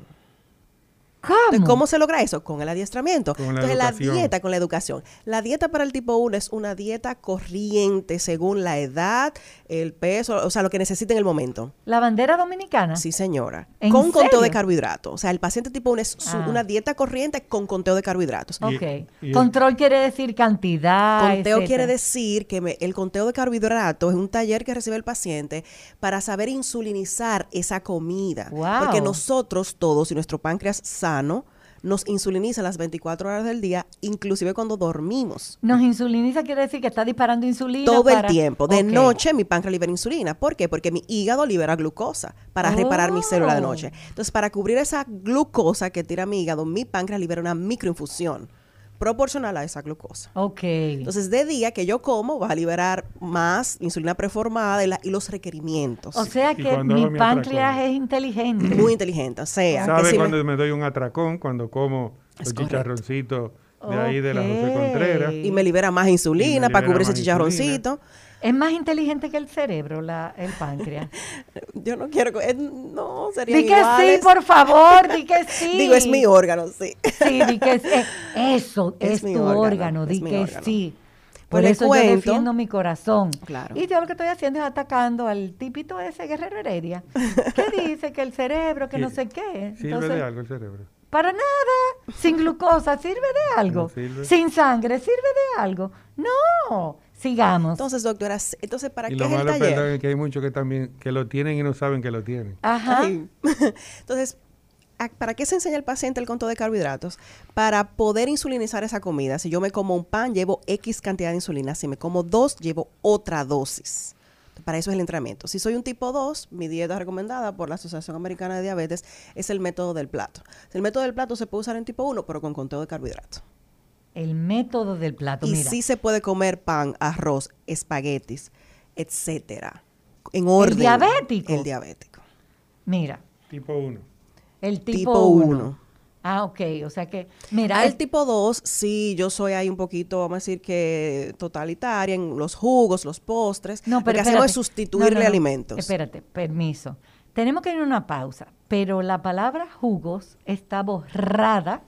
Speaker 3: ¿Cómo?
Speaker 5: Entonces, ¿cómo se logra eso? Con el adiestramiento.
Speaker 4: Con la
Speaker 5: Entonces, la dieta con la educación. La dieta para el tipo 1 es una dieta corriente según la edad, el peso, o sea, lo que necesita en el momento.
Speaker 3: ¿La bandera dominicana?
Speaker 5: Sí, señora.
Speaker 3: ¿En
Speaker 5: Con conteo de carbohidratos. O sea, el paciente tipo 1 es su-
Speaker 3: Ah.
Speaker 5: una dieta corriente con conteo de carbohidratos.
Speaker 3: Ok.
Speaker 4: y
Speaker 3: Control quiere decir cantidad.
Speaker 5: Conteo
Speaker 3: etcétera.
Speaker 5: quiere decir que me- el conteo de carbohidratos es un taller que recibe el paciente para saber insulinizar esa comida.
Speaker 3: Wow.
Speaker 5: Porque nosotros todos y nuestro páncreas sano nos insuliniza las 24 horas del día, inclusive cuando dormimos.
Speaker 3: Nos insuliniza quiere decir que está disparando insulina.
Speaker 5: Todo
Speaker 3: para-
Speaker 5: el tiempo. De noche mi páncreas libera insulina. ¿Por qué? Porque mi hígado libera glucosa para reparar mi célula de
Speaker 3: Oh.
Speaker 5: noche. Entonces, para cubrir esa glucosa que tira mi hígado, mi páncreas libera una microinfusión proporcional a esa glucosa.
Speaker 3: Ok.
Speaker 5: Entonces, de día que yo como, vas a liberar más insulina preformada y, la- y los requeridos.
Speaker 3: o sea que mi páncreas es inteligente.
Speaker 5: muy inteligente. O sea, que
Speaker 4: ¿Sabe
Speaker 5: si me-
Speaker 4: cuando me... doy un atracón? Cuando como
Speaker 5: Es
Speaker 4: los chicharroncitos de ahí de la José. Contreras.
Speaker 5: y me libera más insulina para cubrir ese chicharroncito.
Speaker 3: Es más inteligente que el cerebro, la, el páncreas. <laughs>
Speaker 5: Yo no quiero. co- eh, no, sería
Speaker 3: di que sí, por favor, di que <laughs> sí.
Speaker 5: Digo, es mi órgano, sí.
Speaker 3: Sí, di que sí. Eh, Eso es,
Speaker 5: Es <laughs>
Speaker 3: tu
Speaker 5: órgano,
Speaker 3: órgano,
Speaker 5: es
Speaker 3: di que
Speaker 5: órgano.
Speaker 3: sí.
Speaker 5: Pues
Speaker 3: Por eso yo defiendo mi corazón.
Speaker 5: Claro.
Speaker 3: Y yo lo que estoy haciendo es atacando al tipito ese Guerrero Heredia, que dice que el cerebro, que no sé qué.
Speaker 4: ¿Sirve
Speaker 3: Entonces,
Speaker 4: de algo el cerebro?
Speaker 3: Para nada. Sin glucosa, ¿sirve de algo?
Speaker 4: No sirve.
Speaker 3: Sin sangre, ¿sirve de algo? No. Sigamos.
Speaker 5: Entonces, doctora, entonces, ¿para
Speaker 4: Y
Speaker 5: qué
Speaker 4: lo
Speaker 5: es el
Speaker 4: malo,
Speaker 5: taller?
Speaker 4: perdón, es que hay muchos que también que lo tienen y no saben que lo tienen.
Speaker 3: Ajá.
Speaker 5: Ay. <laughs> Entonces, ¿a- ¿para qué se enseña el paciente el conteo de carbohidratos? Para poder insulinizar esa comida. Si yo me como un pan, llevo X cantidad de insulina. Si me como dos, llevo otra dosis. para eso es el entrenamiento. Si soy un tipo 2, mi dieta recomendada por la Asociación Americana de Diabetes es el método del plato. El método del plato se puede usar en tipo 1, pero con conteo de carbohidratos.
Speaker 3: El método del plato,
Speaker 5: Y
Speaker 3: mira.
Speaker 5: sí se puede comer pan, arroz, espaguetis, etcétera. En orden.
Speaker 3: diabético?
Speaker 5: El diabético.
Speaker 3: Mira,
Speaker 4: Tipo 1.
Speaker 3: el tipo
Speaker 5: Tipo
Speaker 3: 1.
Speaker 5: uno.
Speaker 3: Ah, ok. O sea que, mira,
Speaker 5: Al
Speaker 3: el-
Speaker 5: tipo 2, sí, yo soy ahí un poquito, vamos a decir que totalitaria en los jugos, los postres.
Speaker 3: No,
Speaker 5: Lo
Speaker 3: pero
Speaker 5: que hacemos es sustituirle
Speaker 3: No, no, no.
Speaker 5: alimentos.
Speaker 3: Espérate, permiso. Tenemos que ir a una pausa, pero la palabra jugos está borrada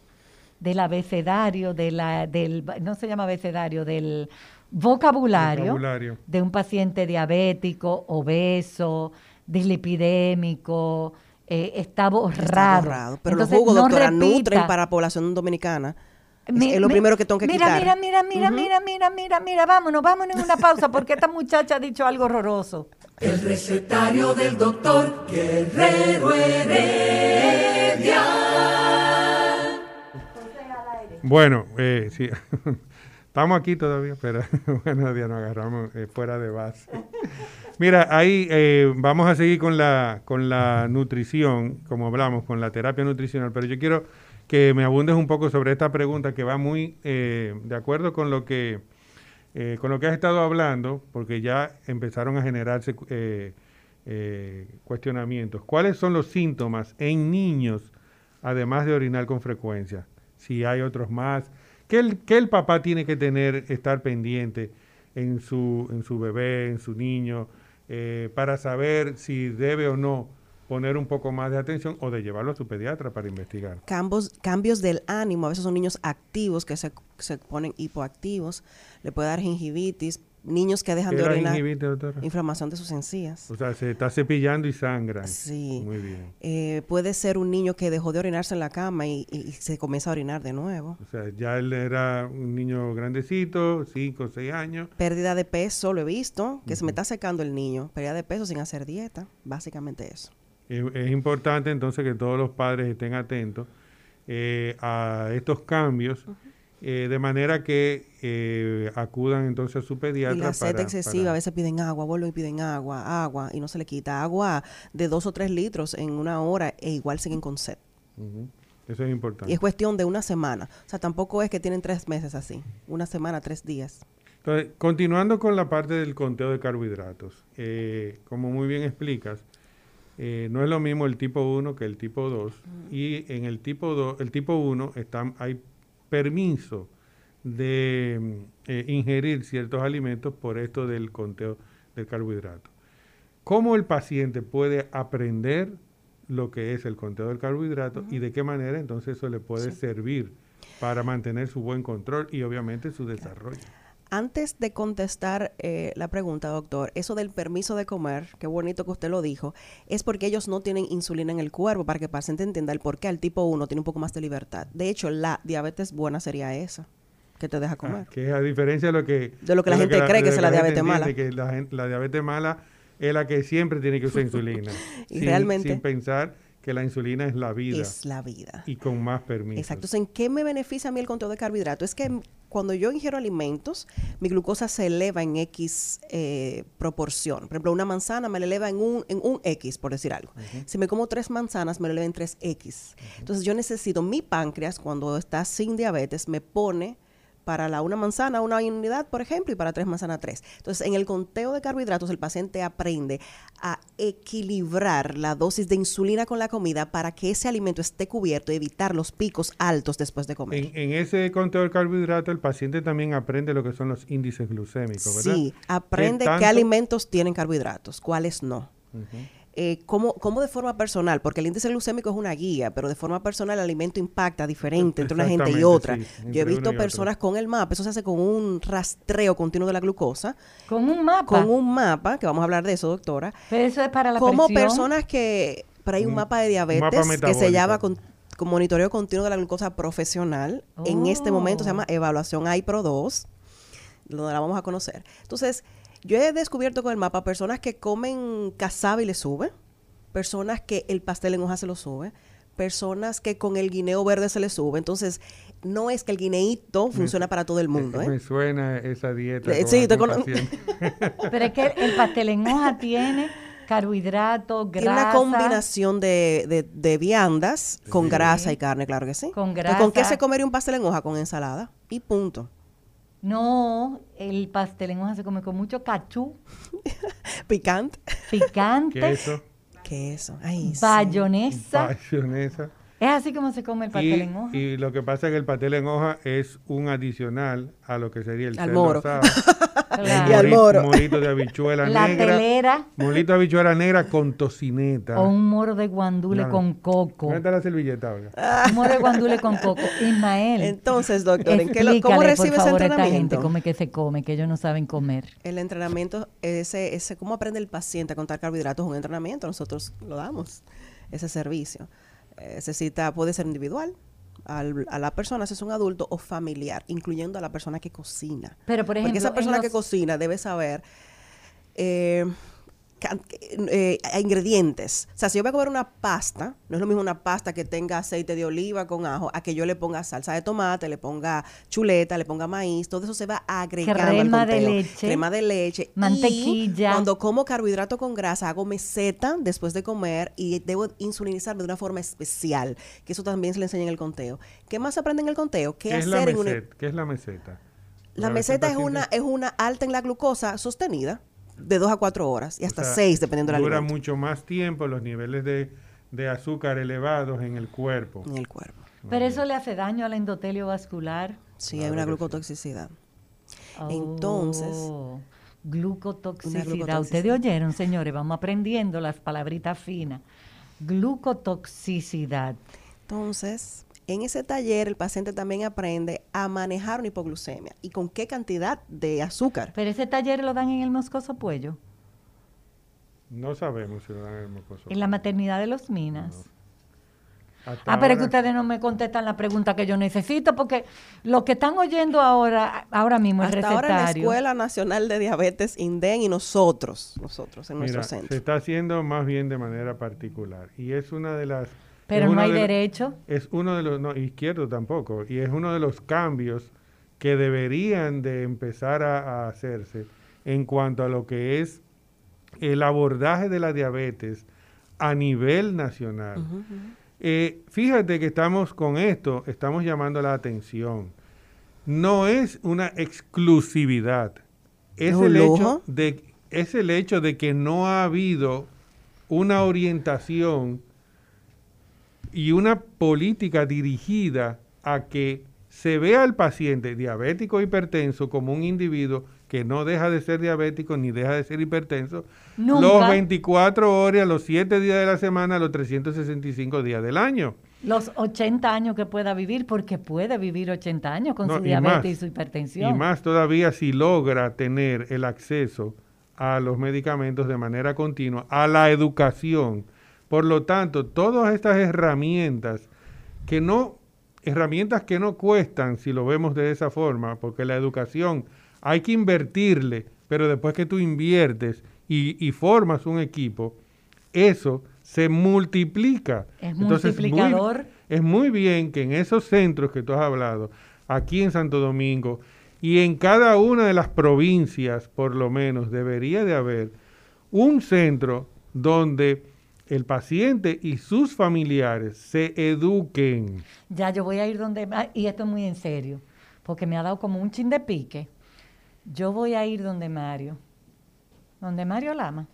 Speaker 3: del abecedario, de la, del, no se llama abecedario, del vocabulario,
Speaker 4: Vocabulario.
Speaker 3: de un paciente diabético, obeso, dislipidémico, eh, está borrado.
Speaker 5: Está borrado. Pero
Speaker 3: Entonces,
Speaker 5: los jugos,
Speaker 3: no
Speaker 5: doctora,
Speaker 3: repita.
Speaker 5: nutren para la población dominicana. Es,
Speaker 3: Mi-
Speaker 5: es lo
Speaker 3: mi-
Speaker 5: primero que tengo que
Speaker 3: mira,
Speaker 5: quitar.
Speaker 3: Mira, mira, mira, mira, mira, mira, mira, vámonos, vámonos en una pausa porque esta muchacha ha dicho algo horroroso.
Speaker 2: El recetario del doctor Guerrero Heredia.
Speaker 4: Bueno, eh, sí. <laughs> Estamos aquí todavía, pero <laughs> bueno, ya nos agarramos eh, fuera de base. Mira, ahí eh, vamos a seguir con la, con la nutrición, como hablamos, con la terapia nutricional, pero yo quiero que me abundes un poco sobre esta pregunta que va muy eh, de acuerdo con lo que eh, con lo que has estado hablando, porque ya empezaron a generarse eh, cuestionamientos. ¿Cuáles son los síntomas en niños, además de orinar con frecuencia? Si hay otros más. ¿Qué el, qué el papá tiene que tener, estar pendiente en su, en su bebé, en su niño, eh, para saber si debe o no poner un poco más de atención o de llevarlo a su pediatra para investigar?
Speaker 5: Cambios, cambios del ánimo, a veces son niños activos que se, se ponen hipoactivos, le puede dar gingivitis, niños que dejan
Speaker 4: ¿Qué
Speaker 5: de orinar, inflamación de sus encías.
Speaker 4: O sea, se está cepillando y sangra.
Speaker 5: Sí.
Speaker 4: Muy bien.
Speaker 5: Eh, puede ser un niño que dejó de orinarse en la cama y, se comienza a orinar de nuevo.
Speaker 4: O sea, ya él era un niño grandecito, 5 o 6 años.
Speaker 5: Pérdida de peso, lo he visto, que se me está secando el niño. Pérdida de peso sin hacer dieta, básicamente eso.
Speaker 4: Es, es importante entonces que todos los padres estén atentos eh, a estos cambios, eh, de manera que eh, acudan entonces a su pediatra.
Speaker 5: Y la sed
Speaker 4: para-
Speaker 5: excesiva,
Speaker 4: para-
Speaker 5: a veces piden agua, vuelven y piden agua, agua, y no se le quita agua de dos o tres litros en una hora e igual siguen con sed.
Speaker 4: Eso es importante.
Speaker 5: Y es cuestión de una semana. O sea, tampoco es que tienen tres meses así. Una semana, tres días.
Speaker 4: Entonces, continuando con la parte del conteo de carbohidratos, eh, como muy bien explicas, eh, no es lo mismo el tipo 1 que el tipo 2 y en el tipo 2, el tipo 1 están, hay permiso de eh, ingerir ciertos alimentos por esto del conteo del carbohidrato. ¿Cómo el paciente puede aprender lo que es el conteo del carbohidrato y de qué manera entonces eso le puede servir para mantener su buen control y obviamente su desarrollo?
Speaker 5: Antes de contestar eh, la pregunta, doctor, eso del permiso de comer, qué bonito que usted lo dijo, es porque ellos no tienen insulina en el cuerpo para que el paciente entienda el por qué el tipo 1 tiene un poco más de libertad. De hecho, la diabetes buena sería esa, que te deja comer.
Speaker 4: Ah, que a diferencia de lo que...
Speaker 5: De lo que la gente cree que es la diabetes mala.
Speaker 4: Que la, la diabetes mala es la que siempre tiene que usar <laughs> insulina.
Speaker 5: Y
Speaker 4: sin,
Speaker 5: realmente-
Speaker 4: Sin pensar que la insulina es la vida.
Speaker 5: Es la vida.
Speaker 4: Y con más permiso.
Speaker 5: Exacto. Entonces, ¿en qué me beneficia a mí el conteo de carbohidratos? Es que cuando yo ingiero alimentos, mi glucosa se eleva en X eh, proporción. Por ejemplo, una manzana me la eleva en un, en un X, por decir algo. Si me como tres manzanas, me la eleva en 3X. Entonces, yo necesito, mi páncreas, cuando está sin diabetes, me pone para la una manzana una unidad, por ejemplo, y para tres manzanas tres. Entonces, en el conteo de carbohidratos, el paciente aprende a equilibrar la dosis de insulina con la comida para que ese alimento esté cubierto y evitar los picos altos después de comer.
Speaker 4: En, en ese conteo del carbohidrato, el paciente también aprende lo que son los índices glucémicos, ¿verdad?
Speaker 5: Sí, aprende
Speaker 4: ¿Qué
Speaker 5: alimentos tienen carbohidratos, cuáles no. Eh, ¿cómo, cómo de forma personal? Porque el índice glucémico es una guía, pero de forma personal el alimento impacta diferente entre una gente y otra.
Speaker 4: sí,
Speaker 5: Yo he visto personas con el mapa, eso se hace con un rastreo continuo de la glucosa,
Speaker 3: Con un mapa.
Speaker 5: con un mapa, que vamos a hablar de eso, doctora,
Speaker 3: Pero eso es para la
Speaker 5: como
Speaker 3: presión.
Speaker 5: personas que, pero hay un,
Speaker 4: Un
Speaker 5: mapa de
Speaker 4: mapa
Speaker 5: diabetes que se llama con, con monitoreo continuo de la glucosa profesional. En este momento se
Speaker 3: Oh.
Speaker 5: llama evaluación AIPRO 2, donde la vamos a conocer. Entonces, yo he descubierto con el mapa personas que comen casabe y le sube, personas que el pastel en hoja se lo sube, personas que con el guineo verde se les sube. Entonces, no es que el guineíto funciona para todo el mundo.
Speaker 4: Me
Speaker 5: ¿eh?
Speaker 4: suena esa dieta.
Speaker 5: Eh, sí, te
Speaker 4: algún
Speaker 5: cono-
Speaker 4: paciente. <laughs>
Speaker 3: Pero es que el pastel en hoja tiene carbohidratos,
Speaker 5: Tiene una
Speaker 3: grasa.
Speaker 5: combinación de, de- de viandas con grasa y carne, claro que sí.
Speaker 3: Con
Speaker 5: Entonces, ¿Con qué
Speaker 3: grasa.
Speaker 5: se comería un pastel en hoja? Con ensalada. Y punto.
Speaker 3: No, el pastel en hoja se come con mucho cachú, <laughs>
Speaker 5: Picante.
Speaker 3: picante,
Speaker 4: Queso,
Speaker 5: Queso. Ay, sí.
Speaker 3: bayonesa.
Speaker 4: mayonesa.
Speaker 3: Es así como se come el pastel
Speaker 4: Y,
Speaker 3: en hoja.
Speaker 4: y lo que pasa es que el pastel en hoja es un adicional a lo que sería el
Speaker 5: Al
Speaker 4: cerdo
Speaker 5: moro.
Speaker 4: asado. <laughs>
Speaker 3: Claro.
Speaker 5: Y al moro.
Speaker 4: Morito de habichuela
Speaker 3: La
Speaker 4: negra.
Speaker 3: telera
Speaker 4: Molito de habichuela negra con tocineta.
Speaker 3: o un moro de guandule
Speaker 4: Claro.
Speaker 3: con coco.
Speaker 4: ¿Dónde está la servilleta, Olga?
Speaker 3: Un moro de guandule con coco. Ismael.
Speaker 5: Entonces, doctor, ¿en qué lo- ¿cómo
Speaker 3: explícale,
Speaker 5: recibe
Speaker 3: por
Speaker 5: ese
Speaker 3: favor, a esta gente
Speaker 5: entrenamiento?
Speaker 3: come que se come, que ellos no saben comer.
Speaker 5: El entrenamiento, ese, ese, ¿cómo aprende el paciente a contar carbohidratos? Es un entrenamiento, nosotros lo damos, ese servicio. Eh, necesita, puede ser individual, al- a la persona, si es un adulto, o familiar, incluyendo a la persona que cocina.
Speaker 3: Pero, por ejemplo,
Speaker 5: Porque esa persona que cocina debe saber eh, eh, ingredientes. O sea, si yo voy a comer una pasta, no es lo mismo una pasta que tenga aceite de oliva con ajo, a que yo le ponga salsa de tomate, le ponga chuleta, le ponga maíz, todo eso se va agregando al
Speaker 3: Crema de
Speaker 5: conteo.
Speaker 3: leche,
Speaker 5: Crema de leche. y
Speaker 3: mantequilla.
Speaker 5: cuando como carbohidrato con grasa, hago meseta después de comer y debo insulinizarme de una forma especial, que eso también se le enseña en el conteo. ¿Qué más se aprende en el conteo? ¿Qué,
Speaker 4: ¿Qué es la
Speaker 5: hacer en una...
Speaker 4: meseta? ¿Qué es la meseta?
Speaker 5: La meseta es una, es una alta en la glucosa sostenida de 2 a 4 horas y hasta
Speaker 4: o sea,
Speaker 5: 6 dependiendo del
Speaker 4: Dura
Speaker 5: alimento
Speaker 4: mucho más tiempo los niveles de, de azúcar elevados en el cuerpo.
Speaker 5: en el cuerpo.
Speaker 3: Pero eso le hace daño al endotelio vascular.
Speaker 5: Sí, hay una glucotoxicidad. Entonces-
Speaker 3: Oh, glucotoxicidad.
Speaker 5: Una glucotoxicidad.
Speaker 3: Ustedes oyeron, señores, vamos aprendiendo las palabritas finas. Glucotoxicidad.
Speaker 5: Entonces, en ese taller el paciente también aprende a manejar una hipoglucemia y con qué cantidad de azúcar.
Speaker 3: Pero ese taller lo dan en el Moscoso Puello,
Speaker 4: No sabemos si lo dan en el mocoso.
Speaker 3: en la maternidad de los Minas.
Speaker 4: Hasta
Speaker 3: Ah, pero es que ustedes no me contestan la pregunta que yo necesito, porque lo que están oyendo ahora, ahora mismo, el
Speaker 5: Hasta ahora en la
Speaker 3: recetario.
Speaker 5: Escuela Nacional de Diabetes, INDEN y nosotros, nosotros en
Speaker 4: Mira,
Speaker 5: nuestro
Speaker 4: se
Speaker 5: centro.
Speaker 4: está haciendo más bien de manera particular. Y es una de las...
Speaker 3: Pero no hay
Speaker 4: de
Speaker 3: derecho.
Speaker 4: Es uno de los... No, izquierdo tampoco. Y es uno de los cambios que deberían de empezar a, a hacerse en cuanto a lo que es el abordaje de la diabetes a nivel nacional. Eh, fíjate que estamos con esto, estamos llamando la atención. No es una exclusividad. Es
Speaker 5: ¿Es un
Speaker 4: el, hecho de, es el hecho de que no ha habido una orientación y una política dirigida a que se vea al paciente diabético hipertenso como un individuo que no deja de ser diabético ni deja de ser hipertenso
Speaker 3: Nunca.
Speaker 4: los 24 horas, los 7 días de la semana, los 365 días del año.
Speaker 3: Los 80 años que pueda vivir, porque puede vivir 80 años con
Speaker 4: No,
Speaker 3: su
Speaker 4: y
Speaker 3: diabetes
Speaker 4: más,
Speaker 3: y su hipertensión.
Speaker 4: Y más todavía si logra tener el acceso a los medicamentos de manera continua, a la educación. Por lo tanto, todas estas herramientas que no, herramientas que no cuestan si lo vemos de esa forma, porque la educación hay que invertirle, pero después que tú inviertes y, y formas un equipo, eso se multiplica.
Speaker 3: Es
Speaker 4: muy-
Speaker 3: multiplicador.
Speaker 4: es muy bien que en esos centros que tú has hablado, aquí en Santo Domingo y en cada una de las provincias, por lo menos, debería de haber un centro donde el paciente y sus familiares se eduquen.
Speaker 3: Ya yo voy a ir donde, y esto es muy en serio, porque me ha dado como un chin de pique. Yo voy a ir donde Mario, donde Mario Lama,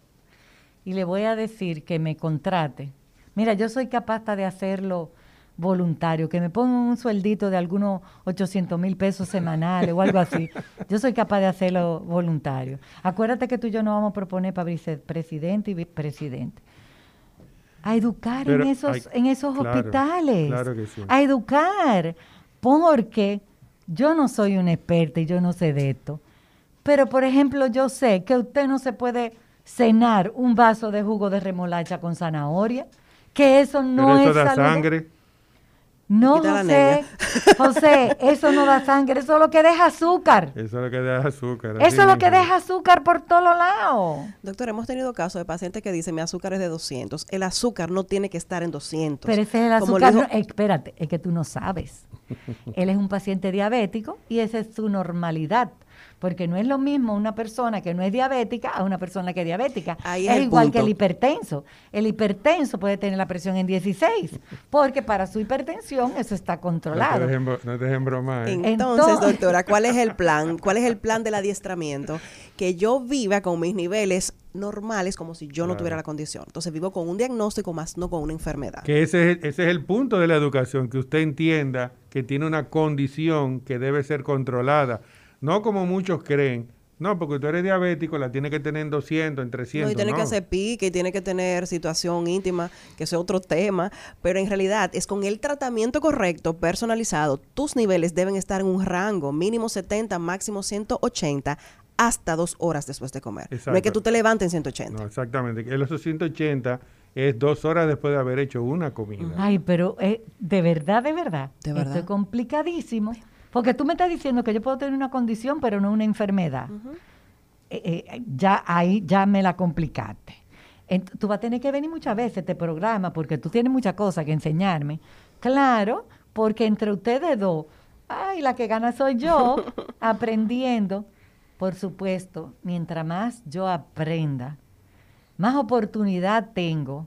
Speaker 3: y le voy a decir que me contrate. Mira, yo soy capaz de hacerlo voluntario, que me pongan un sueldito de algunos 800 mil pesos semanales o algo así. Yo soy capaz de hacerlo voluntario. Acuérdate que tú y yo nos vamos a proponer para vicepresidente y vicepresidente. A educar
Speaker 4: Pero
Speaker 3: en esos,
Speaker 4: hay-
Speaker 3: en esos
Speaker 4: claro,
Speaker 3: hospitales.
Speaker 4: claro que sí.
Speaker 3: A educar. Porque yo no soy una experta y yo no sé de esto. Pero, por ejemplo, yo sé que usted no se puede cenar un vaso de jugo de remolacha con zanahoria, que eso no
Speaker 4: Pero eso
Speaker 3: es
Speaker 4: da sangre.
Speaker 3: No, José. José, eso no da sangre, eso es lo que deja azúcar.
Speaker 4: Eso es lo que deja azúcar.
Speaker 3: Eso es lo que deja azúcar por todos lados.
Speaker 5: Doctor, hemos tenido casos de pacientes que dicen mi azúcar es de 200. El azúcar no tiene que estar en 200.
Speaker 3: Pero ese es el
Speaker 5: Como
Speaker 3: azúcar. no-
Speaker 5: dijo-
Speaker 3: eh, espérate, es que tú no sabes. <laughs> Él es un paciente diabético y esa es su normalidad. Porque no es lo mismo una persona que no es diabética a una persona que es diabética.
Speaker 5: Ahí es
Speaker 3: igual
Speaker 5: punto.
Speaker 3: que el hipertenso. El hipertenso puede tener la presión en 16, porque para su hipertensión eso está
Speaker 4: No te
Speaker 3: controlado.
Speaker 4: dejen, no te dejen bromar. ¿eh?
Speaker 5: Entonces,
Speaker 3: Entonces-
Speaker 5: doctora, ¿cuál es el plan? ¿Cuál es el plan del adiestramiento? Que yo viva con mis niveles normales como si yo no tuviera la condición. Entonces vivo con un diagnóstico más no con una enfermedad.
Speaker 4: Que ese es, ese es el punto de la educación, que usted entienda que tiene una condición que debe ser controlada. No como muchos creen. No, porque tú eres diabético, la tienes que tener en 200, en 300.
Speaker 5: No, y tiene
Speaker 4: no.
Speaker 5: que hacer pique, y tiene que tener situación íntima, que es otro tema, pero en realidad es con el tratamiento correcto, personalizado, tus niveles deben estar en un rango mínimo 70, máximo 180, hasta dos horas después de comer. No es que
Speaker 4: Exacto.
Speaker 5: tú te levantes en 180.
Speaker 4: No, exactamente. Que Los 180 es dos horas después de haber hecho una comida.
Speaker 3: Ay, pero eh, de verdad, de verdad.
Speaker 5: De verdad.
Speaker 3: Esto es complicadísimo. Porque tú me estás diciendo que yo puedo tener una condición, pero no una enfermedad. Eh, eh, ya ahí ya me la complicaste. Ent- tú vas a tener que venir muchas veces a este programa porque tú tienes muchas cosas que enseñarme. Claro, porque entre ustedes dos, ay, la que gana soy yo, <laughs> aprendiendo. Por supuesto, mientras más yo aprenda, más oportunidad tengo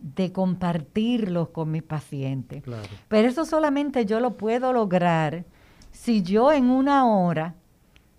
Speaker 3: de compartirlos con mis pacientes.
Speaker 4: Claro.
Speaker 3: Pero eso solamente yo lo puedo lograr si yo en una hora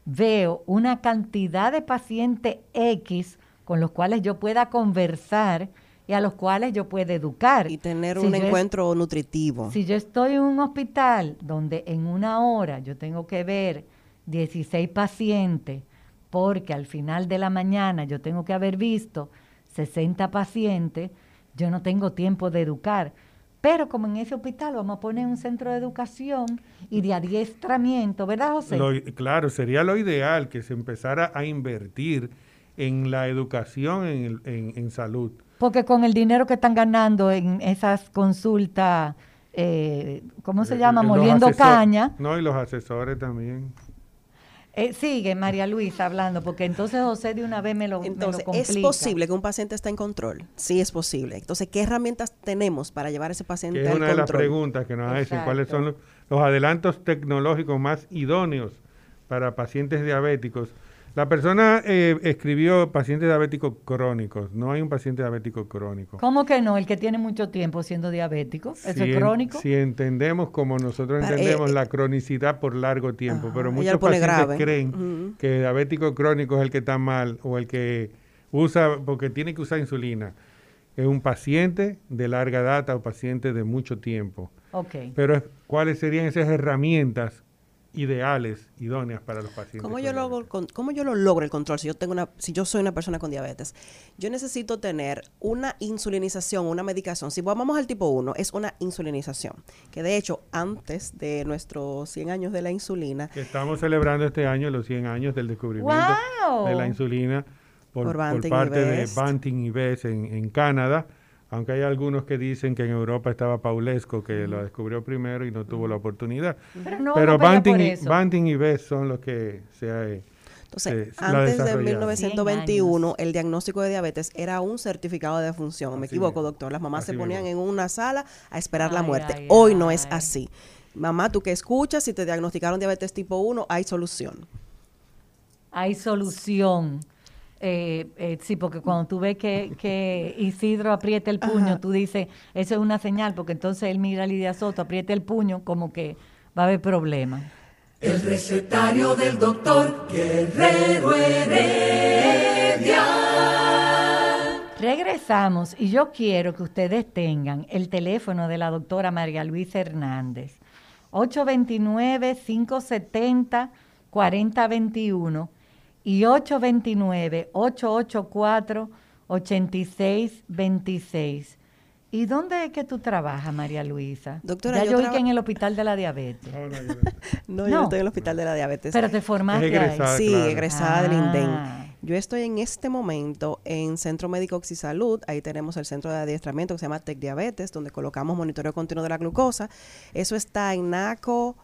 Speaker 3: veo una cantidad de pacientes X con los cuales yo pueda conversar y a los cuales yo pueda educar.
Speaker 5: Y tener
Speaker 3: Si
Speaker 5: un
Speaker 3: es-
Speaker 5: encuentro nutritivo.
Speaker 3: si yo estoy en un hospital donde en una hora yo tengo que ver 16 pacientes, porque al final de la mañana yo tengo que haber visto 60 pacientes, yo no tengo tiempo de educar. Pero como en ese hospital vamos a poner un centro de educación y de adiestramiento, ¿verdad, José?
Speaker 4: Lo claro, sería lo ideal que se empezara a invertir en la educación en, en- en salud.
Speaker 3: Porque con el dinero que están ganando en esas consultas, eh, ¿cómo se
Speaker 4: Eh,
Speaker 3: llama?
Speaker 4: eh,
Speaker 3: Moliendo
Speaker 4: asesor-
Speaker 3: caña.
Speaker 4: No, y los asesores también.
Speaker 3: Eh, sigue María Luisa hablando, porque entonces José de una vez me lo, me lo
Speaker 5: Entonces, ¿es posible que un paciente esté en control? Sí, es posible. Entonces, ¿qué herramientas tenemos para llevar a ese paciente
Speaker 4: Que es
Speaker 5: al
Speaker 4: una de las
Speaker 5: control?
Speaker 4: preguntas que nos hacen. ¿Cuáles son los adelantos tecnológicos más idóneos para pacientes diabéticos? La persona eh, escribió pacientes diabéticos crónicos. No hay un paciente diabético crónico.
Speaker 3: ¿Cómo que no? El que tiene mucho tiempo siendo diabético, eso
Speaker 4: Si
Speaker 3: es
Speaker 4: en-
Speaker 3: crónico.
Speaker 4: si entendemos como nosotros entendemos
Speaker 5: eh,
Speaker 4: la cronicidad por largo tiempo,
Speaker 5: Ajá,
Speaker 4: pero muchos pacientes
Speaker 5: grave.
Speaker 4: creen que diabético crónico es el que está mal o el que usa, porque tiene que usar insulina. Es un paciente de larga data o paciente de mucho tiempo.
Speaker 3: Ok.
Speaker 4: Pero es- ¿cuáles serían esas herramientas ideales, idóneas para los pacientes?
Speaker 5: ¿Cómo yo, logro, ¿Cómo yo lo logro el control si yo, tengo una, si yo soy una persona con diabetes? Yo necesito tener una insulinización, una medicación. Si vamos al tipo 1, es una insulinización. Que de hecho, antes de nuestros 100 años de la insulina,
Speaker 4: Que estamos celebrando este año los 100 años del descubrimiento de la insulina por,
Speaker 5: Por
Speaker 4: por
Speaker 5: Banting y
Speaker 4: parte de. Banting y Best en, en Canadá, aunque hay algunos que dicen que en Europa estaba Paulesco, que lo descubrió primero y no tuvo la oportunidad.
Speaker 3: Pero no
Speaker 4: Banting y. Banting y Best son los que se... eh,
Speaker 5: entonces,
Speaker 4: se-
Speaker 5: antes de
Speaker 4: desarrollaron.
Speaker 5: 1921, el diagnóstico de diabetes era un certificado de función. Me equivoco, doctor. Las mamás
Speaker 4: Así
Speaker 5: se ponían
Speaker 4: mismo.
Speaker 5: en una sala a esperar la muerte.
Speaker 3: ay,
Speaker 5: Hoy no es así. Mamá, tú que escuchas, si te diagnosticaron diabetes tipo 1, hay solución.
Speaker 3: Hay solución. Eh, eh, sí, porque cuando tú ves que, que Isidro aprieta el puño,
Speaker 5: Ajá.
Speaker 3: tú dices, eso es una señal, porque entonces él mira a Lidia Soto, aprieta el puño, como que va a haber problemas.
Speaker 2: El recetario del doctor Guerrero Heredia.
Speaker 3: Regresamos y yo quiero que ustedes tengan el teléfono de la doctora María Luisa Hernández. 829-570-4021 y 829-884-8626. ¿Y dónde es que tú trabajas, María Luisa?
Speaker 5: Doctora,
Speaker 3: ya
Speaker 5: yo
Speaker 3: yo vi
Speaker 5: traba-
Speaker 3: que en el hospital de la diabetes.
Speaker 4: No, no, yo <laughs> no.
Speaker 5: Yo estoy en el hospital de la diabetes.
Speaker 3: Pero te formaste ahí.
Speaker 4: egresada.
Speaker 5: Sí,
Speaker 4: claro.
Speaker 5: egresada del
Speaker 3: Ah.
Speaker 5: INDEN. Yo estoy en este momento en Centro Médico Oxisalud. Ahí tenemos el centro de adiestramiento que se llama Tec Diabetes, donde colocamos monitoreo continuo de la glucosa. Eso está en NACO,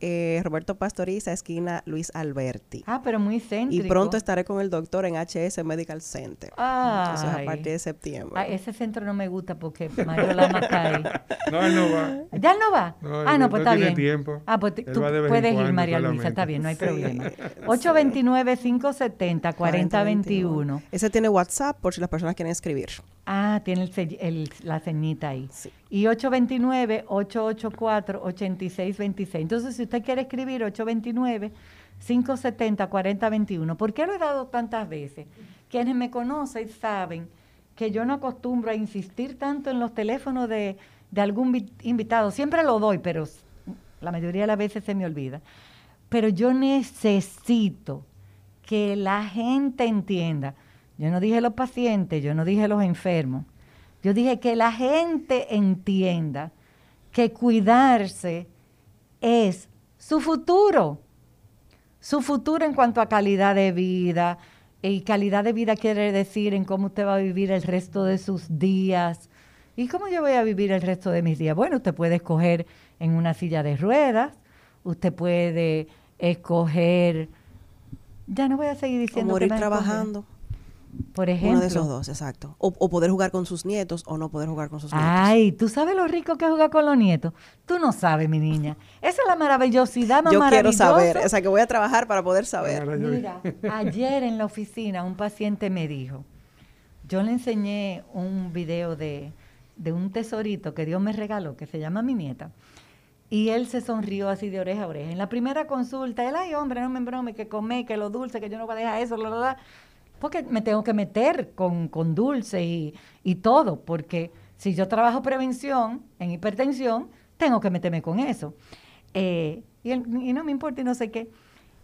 Speaker 5: eh, Roberto Pastoriza, esquina Luis Alberti.
Speaker 3: Ah, pero muy
Speaker 5: y
Speaker 3: céntrico.
Speaker 5: pronto estaré con el doctor en HS Medical Center. Eso es a partir de septiembre.
Speaker 3: Ah, ese centro no me gusta porque Mario Lama cae. <laughs>
Speaker 4: No, él no va.
Speaker 3: ¿Ya él no va?
Speaker 4: No,
Speaker 3: ah,
Speaker 4: él
Speaker 3: no,
Speaker 4: no
Speaker 3: pues está
Speaker 4: tiene
Speaker 3: bien.
Speaker 4: tiempo.
Speaker 3: Ah, pues
Speaker 4: Él
Speaker 3: tú puedes ir, María Luisa,
Speaker 4: solamente.
Speaker 3: está bien, no hay
Speaker 5: Sí.
Speaker 3: problema. <laughs> 829-570-4021.
Speaker 5: Ese tiene WhatsApp por si las personas quieren escribir.
Speaker 3: Ah, tiene el, sell- el- la ceñita ahí.
Speaker 5: Sí.
Speaker 3: Y 829-884-8626. Entonces, si usted quiere escribir 829-570-4021, ¿por qué lo he dado tantas veces? Quienes me conocen saben que yo no acostumbro a insistir tanto en los teléfonos de, de algún vi- invitado. Siempre lo doy, pero la mayoría de las veces se me olvida. Pero yo necesito que la gente entienda. Yo no dije los pacientes, yo no dije los enfermos. Yo dije que la gente entienda que cuidarse es su futuro. Su futuro en cuanto a calidad de vida. Y calidad de vida quiere decir en cómo usted va a vivir el resto de sus días. ¿Y cómo yo voy a vivir el resto de mis días? Bueno, usted puede escoger en una silla de ruedas, usted puede escoger... Ya no voy a seguir
Speaker 5: O
Speaker 3: diciendo
Speaker 5: morir
Speaker 3: que me escoge. Por ejemplo.
Speaker 5: Uno de esos dos, exacto. O, o poder jugar con sus nietos o no poder jugar con sus nietos.
Speaker 3: Ay, ¿tú sabes lo rico que es jugar con los nietos? Tú no sabes, mi niña. Esa es la maravillosidad más
Speaker 5: Yo quiero saber, o sea que voy a trabajar para poder saber.
Speaker 3: Mira, <laughs> ayer en la oficina un paciente me dijo, yo le enseñé un video de, de un tesorito que Dios me regaló, que se llama Mi Nieta, y él se sonrió así de oreja a oreja. En la primera consulta, él, ay hombre, no me embrome, que come, que lo dulce, que yo no voy a dejar eso, bla, bla, bla", porque me tengo que meter con, con dulce y, y todo, porque si yo trabajo prevención en hipertensión, tengo que meterme con eso. Eh, y, y no me importa y no sé qué.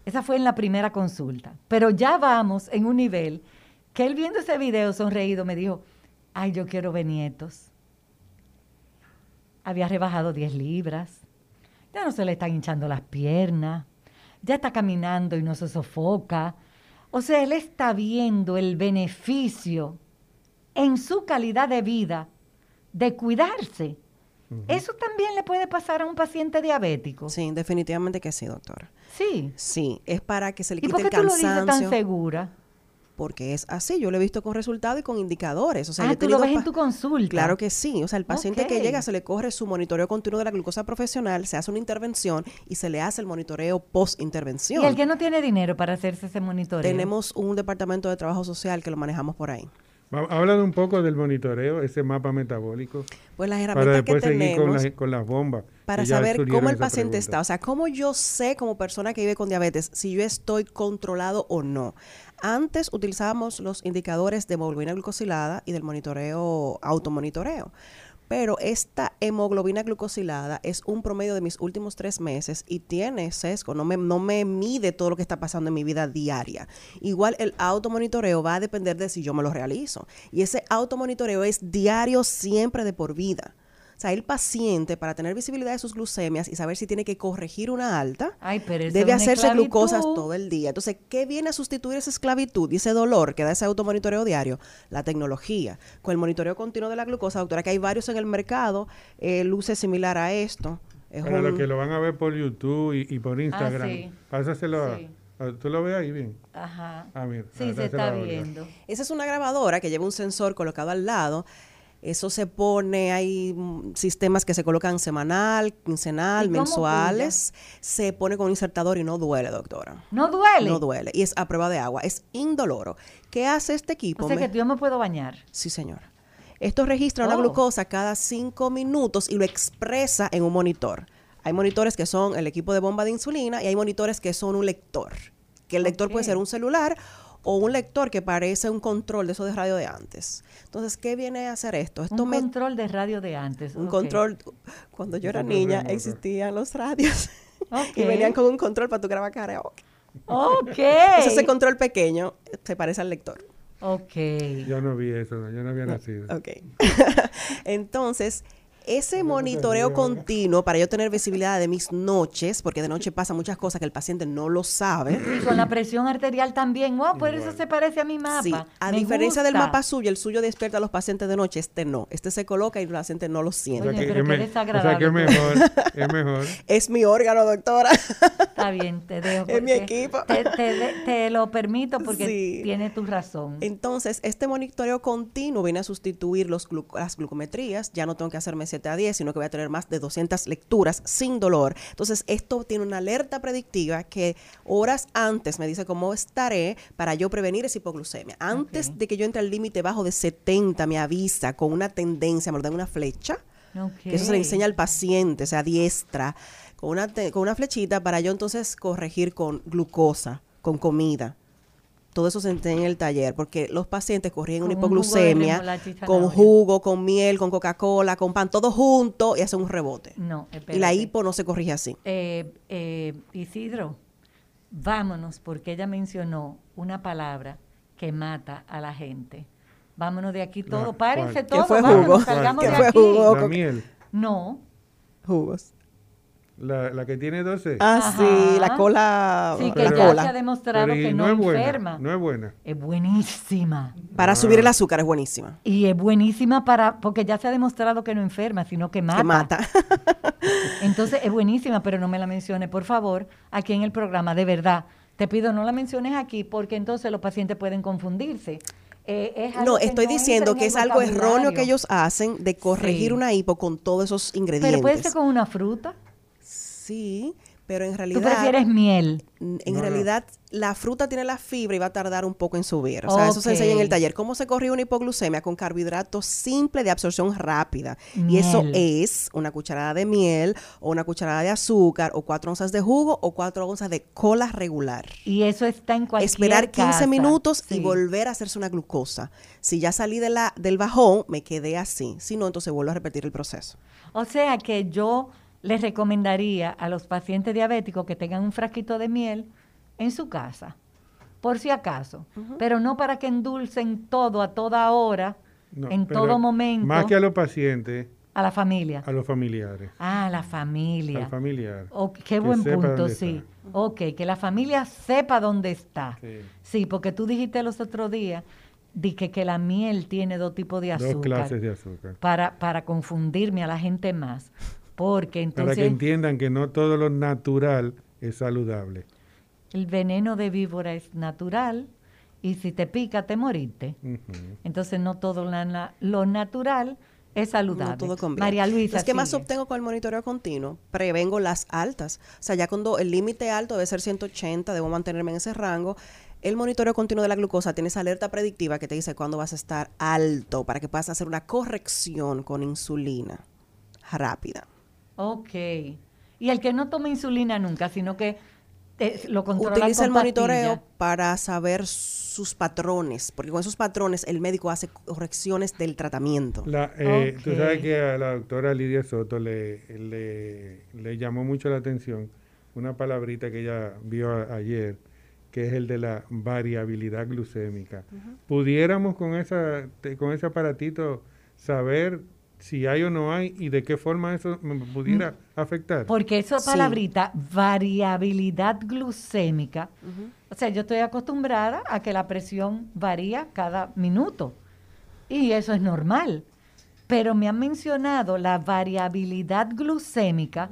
Speaker 3: Esa fue en la primera consulta. Pero ya vamos en un nivel que él viendo ese video sonreído me dijo, ay, yo quiero ver nietos. Había rebajado 10 libras. Ya no se le están hinchando las piernas. Ya está caminando y no se sofoca. O sea, él está viendo el beneficio en su calidad de vida de cuidarse. Eso también le puede pasar a un paciente diabético.
Speaker 5: Sí, definitivamente que sí, doctora.
Speaker 3: Sí.
Speaker 5: Sí, es para que se le
Speaker 3: ¿Y
Speaker 5: quite
Speaker 3: por qué
Speaker 5: el
Speaker 3: tú lo dices tan segura?
Speaker 5: Porque es así, yo lo he visto con resultados y con indicadores. O sea,
Speaker 3: ah,
Speaker 5: yo he
Speaker 3: tú lo ves en tu consulta.
Speaker 5: Claro que sí. O sea, el paciente que llega se le corre su monitoreo continuo de la glucosa profesional, se hace una intervención y se le hace el monitoreo post-intervención.
Speaker 3: Y el que no tiene dinero para hacerse ese monitoreo.
Speaker 5: Tenemos un departamento de trabajo social que lo manejamos por ahí.
Speaker 4: Va- Habla un poco del monitoreo, ese mapa metabólico,
Speaker 5: Pues las
Speaker 4: para
Speaker 5: herramientas que
Speaker 4: después seguir con,
Speaker 5: tenemos
Speaker 4: las- con las bombas.
Speaker 5: para
Speaker 4: que
Speaker 5: saber cómo el paciente
Speaker 4: pregunta.
Speaker 5: está. O sea, cómo yo sé como persona que vive con diabetes si yo estoy controlado o no. Antes utilizábamos los indicadores de hemoglobina glucosilada y del monitoreo, automonitoreo. Pero esta hemoglobina glucosilada es un promedio de mis últimos tres meses y tiene sesgo, no me, no me mide todo lo que está pasando en mi vida diaria. Igual el automonitoreo va a depender de si yo me lo realizo. Y ese automonitoreo es diario siempre de por vida. Sea, el paciente, para tener visibilidad de sus glucemias y saber si tiene que corregir una alta,
Speaker 3: Ay, pero eso
Speaker 5: debe hacerse
Speaker 3: esclavitud.
Speaker 5: glucosas todo el día. Entonces, ¿qué viene a sustituir esa esclavitud y ese dolor que da ese automonitoreo diario? La tecnología. Con el monitoreo continuo de la glucosa, doctora, que hay varios en el mercado, eh, luce similar a esto. Es
Speaker 4: Para
Speaker 5: un-
Speaker 4: los que lo van a ver por YouTube y, y por Instagram,
Speaker 3: sí.
Speaker 4: pásaselo a-
Speaker 3: Sí.
Speaker 4: a, ¿Tú lo ves ahí bien?
Speaker 3: Ajá.
Speaker 4: Ah, mira,
Speaker 3: Sí,
Speaker 4: ah,
Speaker 3: se está viendo.
Speaker 5: Esa es una grabadora que lleva un sensor colocado al lado. Eso se pone, hay mm, sistemas que se colocan semanal, quincenal,
Speaker 3: ¿Y cómo
Speaker 5: mensuales. Se pone con un insertador y no duele, doctora.
Speaker 3: ¿No duele?
Speaker 5: No duele. Y es a prueba de agua. Es indoloro. ¿Qué hace este equipo?
Speaker 3: O sea
Speaker 5: Me-
Speaker 3: que yo me puedo bañar.
Speaker 5: Sí, señora. Esto registra una
Speaker 3: Oh.
Speaker 5: glucosa cada cinco minutos y lo expresa en un monitor. Hay monitores que son el equipo de bomba de insulina y hay monitores que son un lector. Que el lector puede ser un celular o un lector que parece un control de eso de radio de antes. Entonces, ¿qué viene a hacer esto? Esto
Speaker 3: Un
Speaker 5: me-
Speaker 3: control de radio de antes.
Speaker 5: un control. Cuando yo era niña existían los radios <laughs> y venían con un control para tu grabar karaoke.
Speaker 3: Ok. <laughs>
Speaker 5: Entonces, ese control pequeño se parece al lector.
Speaker 3: Ok.
Speaker 4: Yo no vi eso, no, yo no había nacido.
Speaker 5: Ok. <laughs> Entonces, ese monitoreo continuo para yo tener visibilidad de mis noches, porque de noche pasan muchas cosas que el paciente no lo sabe.
Speaker 3: Y con la presión arterial también. Wow, por eso se parece a mi mapa.
Speaker 5: Sí, a
Speaker 3: Me
Speaker 5: diferencia del mapa suyo, el suyo despierta a los pacientes de noche, este no. Este se coloca y el paciente no lo siente.
Speaker 3: Oye,
Speaker 4: que
Speaker 3: pero
Speaker 4: es me-
Speaker 3: desagradable
Speaker 4: O sea que es mejor, <laughs> es mejor.
Speaker 5: Es mi órgano, doctora.
Speaker 3: Está bien, te <laughs> dejo.
Speaker 5: Es mi equipo.
Speaker 3: Te, te de- te lo permito porque
Speaker 5: Sí.
Speaker 3: tiene tu razón.
Speaker 5: Entonces, este monitoreo continuo viene a sustituir los glu- las glucometrías. Ya no tengo que hacerme 7 a 10, sino que voy a tener más de 200 lecturas sin dolor. Entonces, esto tiene una alerta predictiva que horas antes me dice cómo estaré para yo prevenir esa hipoglucemia. Antes de que yo entre al límite bajo de 70, me avisa con una tendencia, me lo dan una flecha.
Speaker 3: Ok.
Speaker 5: Que eso se le enseña al paciente, o sea, diestra, con una, con una flechita para yo entonces corregir con glucosa, con comida. Todo eso se enseña en el taller, porque los pacientes corrigen una
Speaker 3: un
Speaker 5: hipoglucemia con jugo, con miel, con Coca-Cola, con pan, todo junto y hace un rebote.
Speaker 3: No,
Speaker 5: Y la hipo no se corrige así.
Speaker 3: Eh, eh, Isidro, vámonos, porque ella mencionó una palabra que mata a la gente. Vámonos de aquí todo.
Speaker 4: La-
Speaker 3: Párense.
Speaker 5: ¿Qué fue
Speaker 3: vámonos,
Speaker 5: jugo?
Speaker 3: salgamos
Speaker 5: ¿Qué
Speaker 3: de
Speaker 5: fue
Speaker 3: aquí.
Speaker 5: jugo?
Speaker 4: La miel,
Speaker 3: No,
Speaker 5: Jugos.
Speaker 4: La, la que tiene 12.
Speaker 5: Ah,
Speaker 3: Ajá.
Speaker 5: sí, la cola.
Speaker 3: Sí, que
Speaker 5: la
Speaker 3: ya se ha
Speaker 5: cola.
Speaker 3: demostrado
Speaker 4: Pero y
Speaker 3: que no,
Speaker 4: es buena,
Speaker 3: enferma.
Speaker 4: no es buena.
Speaker 3: Es buenísima.
Speaker 5: Para subir el azúcar es buenísima.
Speaker 3: Y es buenísima para, porque ya se ha demostrado que no enferma, sino que mata.
Speaker 5: Que mata. <laughs>
Speaker 3: Entonces es buenísima, pero no me la mencione, por favor, aquí en el programa, de verdad. Te pido no la menciones aquí porque entonces los pacientes pueden confundirse. Eh, es algo
Speaker 5: No, estoy
Speaker 3: no
Speaker 5: diciendo que es algo erróneo que ellos hacen de corregir
Speaker 3: Sí.
Speaker 5: una hipo con todos esos ingredientes.
Speaker 3: Pero puede ser con una fruta.
Speaker 5: Sí, pero en
Speaker 3: Tú
Speaker 5: realidad...
Speaker 3: prefieres miel.
Speaker 5: En
Speaker 4: No, no.
Speaker 5: realidad, la fruta tiene la fibra y va a tardar un poco en subir. O sea, eso se enseña en el taller. ¿Cómo se corrige una hipoglucemia? Con carbohidrato simple de absorción rápida. Y eso es una cucharada de miel, o una cucharada de azúcar, o cuatro onzas de jugo, o cuatro onzas de cola regular.
Speaker 3: Y eso está en cualquier
Speaker 5: Esperar 15
Speaker 3: casa.
Speaker 5: minutos y volver a hacerse una glucosa. Si ya salí de la, del bajón, me quedé así. Si no, entonces vuelvo a repetir el proceso.
Speaker 3: O sea que yo les recomendaría a los pacientes diabéticos que tengan un frasquito de miel en su casa, por si acaso, pero no para que endulcen todo a toda hora,
Speaker 4: No,
Speaker 3: en todo momento,
Speaker 4: Más que a los pacientes,
Speaker 3: a la familia.
Speaker 4: a los familiares.
Speaker 3: Ah, la familia.
Speaker 4: Al familiar.
Speaker 3: Ok, qué
Speaker 4: Que
Speaker 3: buen punto, sí.
Speaker 4: está.
Speaker 3: Ok, que la familia sepa dónde está.
Speaker 4: Sí.
Speaker 3: Sí, porque tú dijiste los otros días di que, que la miel tiene dos tipos de azúcar.
Speaker 4: Dos clases de azúcar.
Speaker 3: Para, para confundirme a la gente más. Porque
Speaker 4: Para que entiendan que no todo lo natural es saludable.
Speaker 3: el veneno de víbora es natural y si te pica te moriste. Entonces no todo la- la- lo natural es saludable.
Speaker 5: No todo conviene.
Speaker 3: María Luisa.
Speaker 5: Entonces, ¿qué más
Speaker 3: sigue.
Speaker 5: obtengo con el monitoreo continuo? Prevengo las altas. O sea, ya cuando el límite alto debe ser 180, debo mantenerme en ese rango. El monitoreo continuo de la glucosa tiene esa alerta predictiva que te dice cuándo vas a estar alto para que puedas hacer una corrección con insulina rápida.
Speaker 3: Ok. Y el que no toma insulina nunca, sino que eh, lo controla
Speaker 5: Utiliza
Speaker 3: con
Speaker 5: el monitoreo
Speaker 3: pastilla.
Speaker 5: para saber sus patrones, porque con esos patrones el médico hace correcciones del tratamiento.
Speaker 4: La, eh, Tú
Speaker 3: Ok.
Speaker 4: sabes que a la doctora Lidia Soto le, le, le llamó mucho la atención una palabrita que ella vio a- ayer, que es el de la variabilidad glucémica. ¿Pudiéramos con, esa, te- con ese aparatito saber si hay o no hay y de qué forma eso me pudiera afectar?
Speaker 3: Porque esa
Speaker 5: Sí.
Speaker 3: palabrita, variabilidad glucémica, o sea, yo estoy acostumbrada a que la presión varía cada minuto y eso es normal. Pero me han mencionado la variabilidad glucémica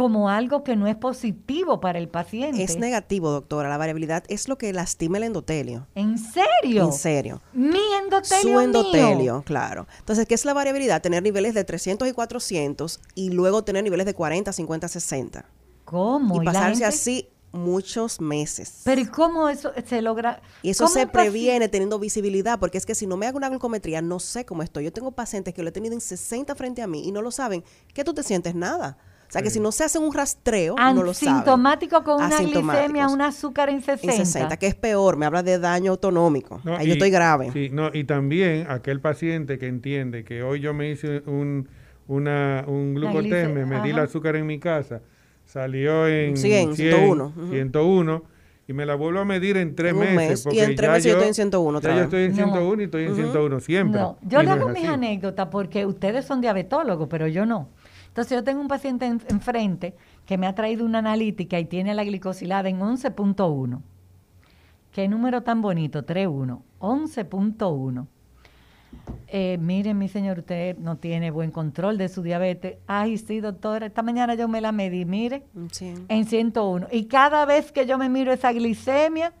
Speaker 3: como algo que no es positivo para el paciente.
Speaker 5: Es negativo, doctora. La variabilidad es lo que lastima el endotelio.
Speaker 3: ¿En serio?
Speaker 5: En serio.
Speaker 3: Mi endotelio.
Speaker 5: Su
Speaker 3: mío.
Speaker 5: endotelio, claro. Entonces, ¿qué es la variabilidad? Tener niveles de 300 y 400 y luego tener niveles de 40, 50, 60.
Speaker 3: ¿Cómo?
Speaker 5: Y pasarse así muchos meses.
Speaker 3: Pero ¿y cómo eso se logra?
Speaker 5: y eso
Speaker 3: ¿Cómo
Speaker 5: se previene teniendo visibilidad, porque es que si no me hago una glucometría, no sé cómo estoy. Yo tengo pacientes que lo he tenido en 60 frente a mí y no lo saben. ¿Qué tú te sientes? Nada. O sea, que si no se hace un rastreo, no lo saben.
Speaker 3: Asintomático con una glicemia, un azúcar en 60.
Speaker 5: En 60, que es peor, me habla de daño autonómico.
Speaker 4: No,
Speaker 5: Ahí yo estoy grave.
Speaker 4: Sí, no, y también aquel paciente que entiende que hoy yo me hice un, una, un
Speaker 3: La
Speaker 4: glucoteme,
Speaker 3: glice-
Speaker 4: medí el azúcar en mi casa, salió en
Speaker 5: 100, 101, ujú.
Speaker 4: 101, y me la vuelvo a medir en tres
Speaker 5: En
Speaker 4: meses.
Speaker 5: mes, y en tres meses yo estoy en 101 otra
Speaker 4: Ya yo estoy en
Speaker 3: No.
Speaker 4: 101 y estoy en 101 siempre.
Speaker 3: No, yo le
Speaker 4: no
Speaker 3: hago mis anécdotas porque ustedes son diabetólogos, pero yo no. Entonces yo tengo un paciente en- enfrente que me ha traído una analítica y tiene la glicosilada en 11.1. Qué número tan bonito, 3.1, 11.1. Eh, mire, mi señor, usted no tiene buen control de su diabetes. Ay, sí, doctora, esta mañana yo me la medí, mire,
Speaker 5: Sí.
Speaker 3: en 101. Y cada vez que yo me miro esa glicemia,